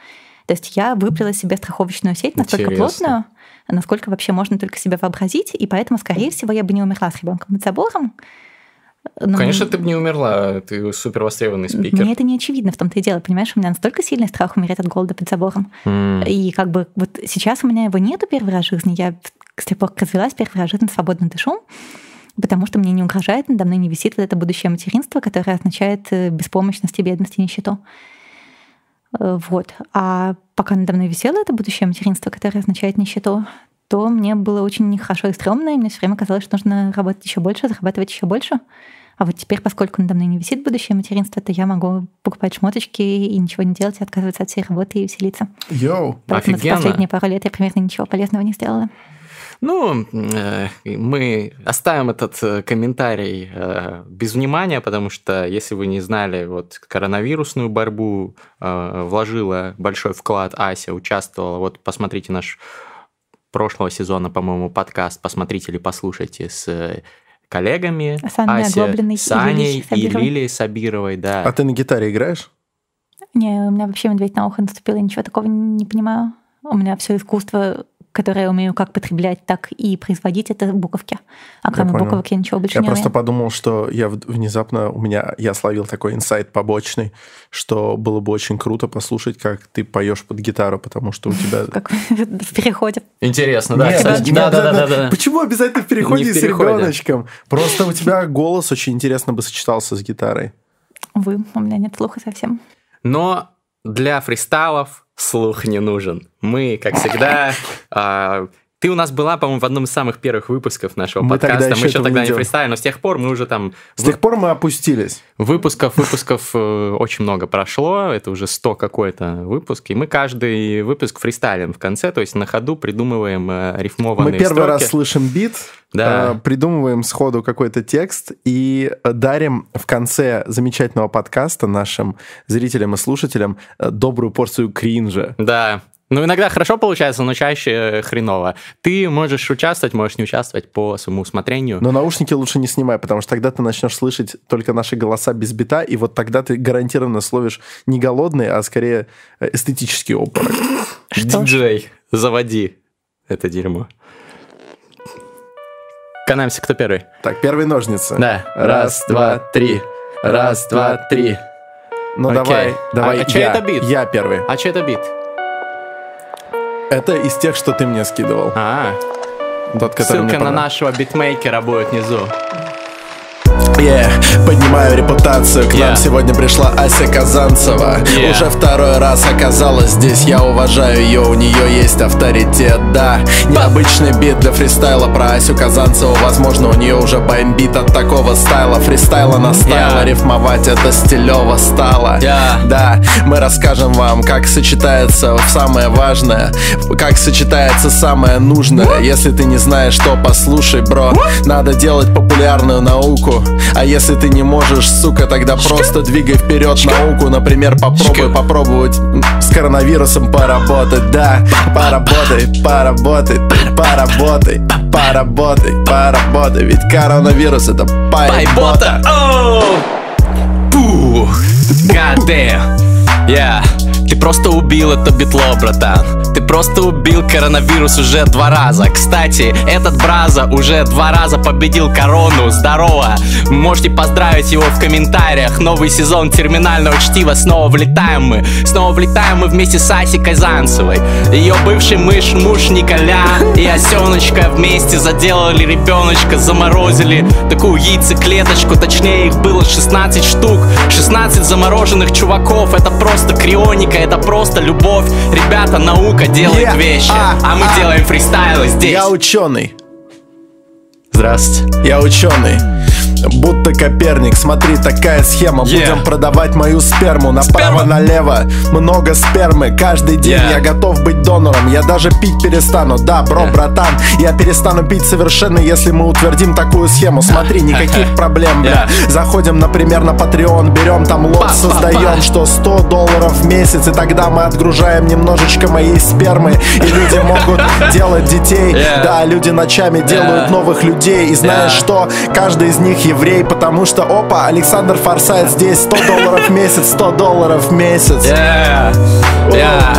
То есть я выплела себе страховочную сеть настолько Интересно. плотную, насколько вообще можно только себе вообразить, и поэтому, скорее всего, я бы не умерла с ребенком под забором. Но Конечно, ты бы не умерла, ты супер востребованный спикер. Мне это не очевидно, в том-то и дело, понимаешь, у меня настолько сильный страх умереть от голода под забором. М. И как бы вот сейчас у меня его нету первый раз в жизни, я с тех пор, как развелась, первый раз в жизни свободно дышу, потому что мне не угрожает, надо мной не висит вот это будущее материнство, которое означает э, беспомощность и бедность и нищету. Э, Вот. А пока надо мной висело это будущее материнство, которое означает нищету, то мне было очень нехорошо и стрёмно, и мне все время казалось, что нужно работать еще больше, зарабатывать еще больше. А вот теперь, поскольку надо мной не висит будущее материнство, то я могу покупать шмоточки и ничего не делать, и отказываться от всей работы и веселиться. Йоу. Поэтому Офигенно. за последние пару лет я примерно ничего полезного не сделала. Ну, э, мы оставим этот э, комментарий э, без внимания, потому что, если вы не знали, вот коронавирусную борьбу э, вложила большой вклад Ася, участвовала. Вот посмотрите наш прошлого сезона, по-моему, подкаст, посмотрите или послушайте с коллегами С Анной Ася, Оглоблиной и с Аней Лилией и Сабировой. Лилией Сабировой, да. А ты на гитаре играешь? Не, у меня вообще медведь на ухо наступил, я ничего такого не понимаю. У меня все искусство, которое я умею как потреблять, так и производить, это буковки. А кроме понял. буковок я ничего больше Я не просто умею. подумал, что я внезапно, у меня, я словил такой инсайт побочный, что было бы очень круто послушать, как ты поешь под гитару, потому что у тебя... Как в переходе. Интересно, да, кстати. нет, Да, да, нет, да, нет. да, да. Почему обязательно в переходе с ребеночком? Просто у тебя голос очень интересно бы сочетался с гитарой. Увы, у меня нет слуха совсем. Но для фристайлов слух не нужен. Мы, как всегда, а, ты у нас была, по-моему, в одном из самых первых выпусков нашего Мы тогда подкаста. еще мы еще тогда не не фристайлили, но с тех пор мы уже там С тех пор мы опустились. выпусков, выпусков э, очень много прошло. Это уже 100 какой-то выпуск. И мы каждый выпуск фристайлим в конце, то есть на ходу придумываем э, рифмованные Мы первый раз строки. слышим бит, Да. э, придумываем сходу какой-то текст и дарим в конце замечательного подкаста нашим зрителям и слушателям добрую порцию кринжа. Да. Ну, иногда хорошо получается, но чаще э, хреново. Ты можешь участвовать, можешь не участвовать по своему усмотрению. Но наушники лучше не снимай, потому что тогда ты начнешь слышать только наши голоса без бита, и вот тогда ты гарантированно словишь не голодный, а скорее э, эстетический обморок. Диджей, заводи это дерьмо. Канаемся, кто первый? Так, первые ножницы. Да. Раз, два, три. Раз, два, три. Ну Окей. давай, давай. А- а я, это бит? Я первый. А что это бит? Это из тех, что ты мне скидывал. А, Тот, который ссылка на нашего битмейкера будет внизу. Yeah, поднимаю репутацию, к нам Yeah. сегодня пришла Ася Казанцева Yeah. Уже второй раз оказалась здесь, я уважаю ее, у нее есть авторитет, да Необычный бит для фристайла про Асю Казанцеву Возможно, у нее уже бомбит от такого стайла Фристайла на стайла, Yeah. рифмовать это стилево стало Yeah. Да, мы расскажем вам, как сочетается самое важное Как сочетается самое нужное Если ты не знаешь, что послушай, бро Надо делать популярную науку А если ты не можешь, сука, тогда просто двигай вперед науку Например, попробуй попробовать с коронавирусом поработать Да, поработай, поработай, поработай Поработай, поработай Ведь коронавирус это пайбота! Пух! God damn! Yeah. Ты просто убил это битло, братан. Ты просто убил коронавирус уже два раза. Кстати, этот Браза уже два раза победил корону. Здорово! Можете поздравить его в комментариях. Новый сезон терминального чтива. Снова влетаем мы. Снова влетаем мы вместе с Асей Казанцевой. Ее бывший мышь, муж Николя И Осеночка вместе заделали ребеночка Заморозили такую яйцеклеточку. Точнее их было 16 штук. 16 замороженных чуваков. Это просто крионика, это просто любовь Ребята, наука делает Yeah. вещи А, А мы а. делаем фристайлы здесь Я ученый Здравствуйте Я ученый. Будто Коперник, смотри, такая схема. Yeah. Будем продавать мою сперму. Направо-налево Много спермы, каждый день Yeah. я готов быть донором. Я даже пить перестану, да, бро, Yeah. братан Я перестану пить совершенно, если мы утвердим такую схему. Смотри, никаких проблем, бля. Yeah. Заходим, например, на Patreon, берем там лот, создаем, что 100 долларов в месяц. И тогда мы отгружаем немножечко моей спермы. И люди могут делать детей. Yeah. Да, люди ночами делают новых людей. И знаешь что? Каждый из них еврей Потому что, опа, Александр Форсайт здесь 100 долларов в месяц, 100 долларов в месяц. Yeah. Я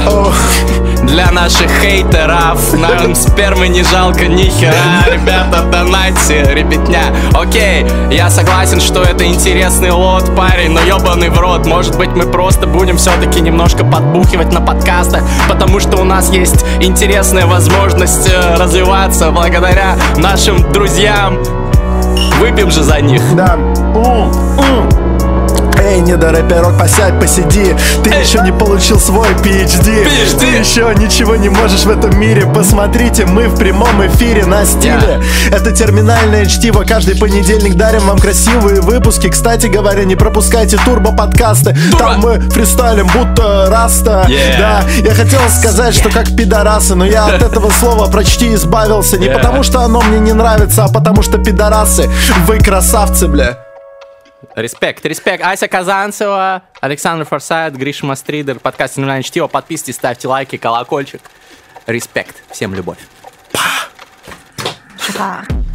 для наших хейтеров Нам спермы не жалко ни хера. Ребята, донайте, ребятня. Окей, я согласен, что это интересный лот, парень Но ебаный в рот. Может быть мы просто будем все-таки немножко подбухивать на подкастах Потому что у нас есть интересная возможность э, развиваться Благодаря нашим друзьям Выпьем же за них Да. М, м. Эй, недорэперок, посядь, посиди. Ты Эй. еще не получил свой PhD PhD. Ты еще ничего не можешь в этом мире. Посмотрите, мы в прямом эфире на стиле. Это терминальное чтиво. Каждый понедельник дарим вам красивые выпуски. Кстати говоря, не пропускайте турбо-подкасты. Там мы фристайлим, будто раста. Yeah. Да, я хотел сказать, что как пидорасы Но я от этого слова прочти избавился. Не Yeah. потому что оно мне не нравится А потому что пидорасы. Вы красавцы, бля Респект, респект. Ася Казанцева, Александр Форсайт, Гриша Мастридер, подкаст «Терминальное чтиво». Подписывайтесь, ставьте лайки, колокольчик. Респект. Всем любовь. Шикарно.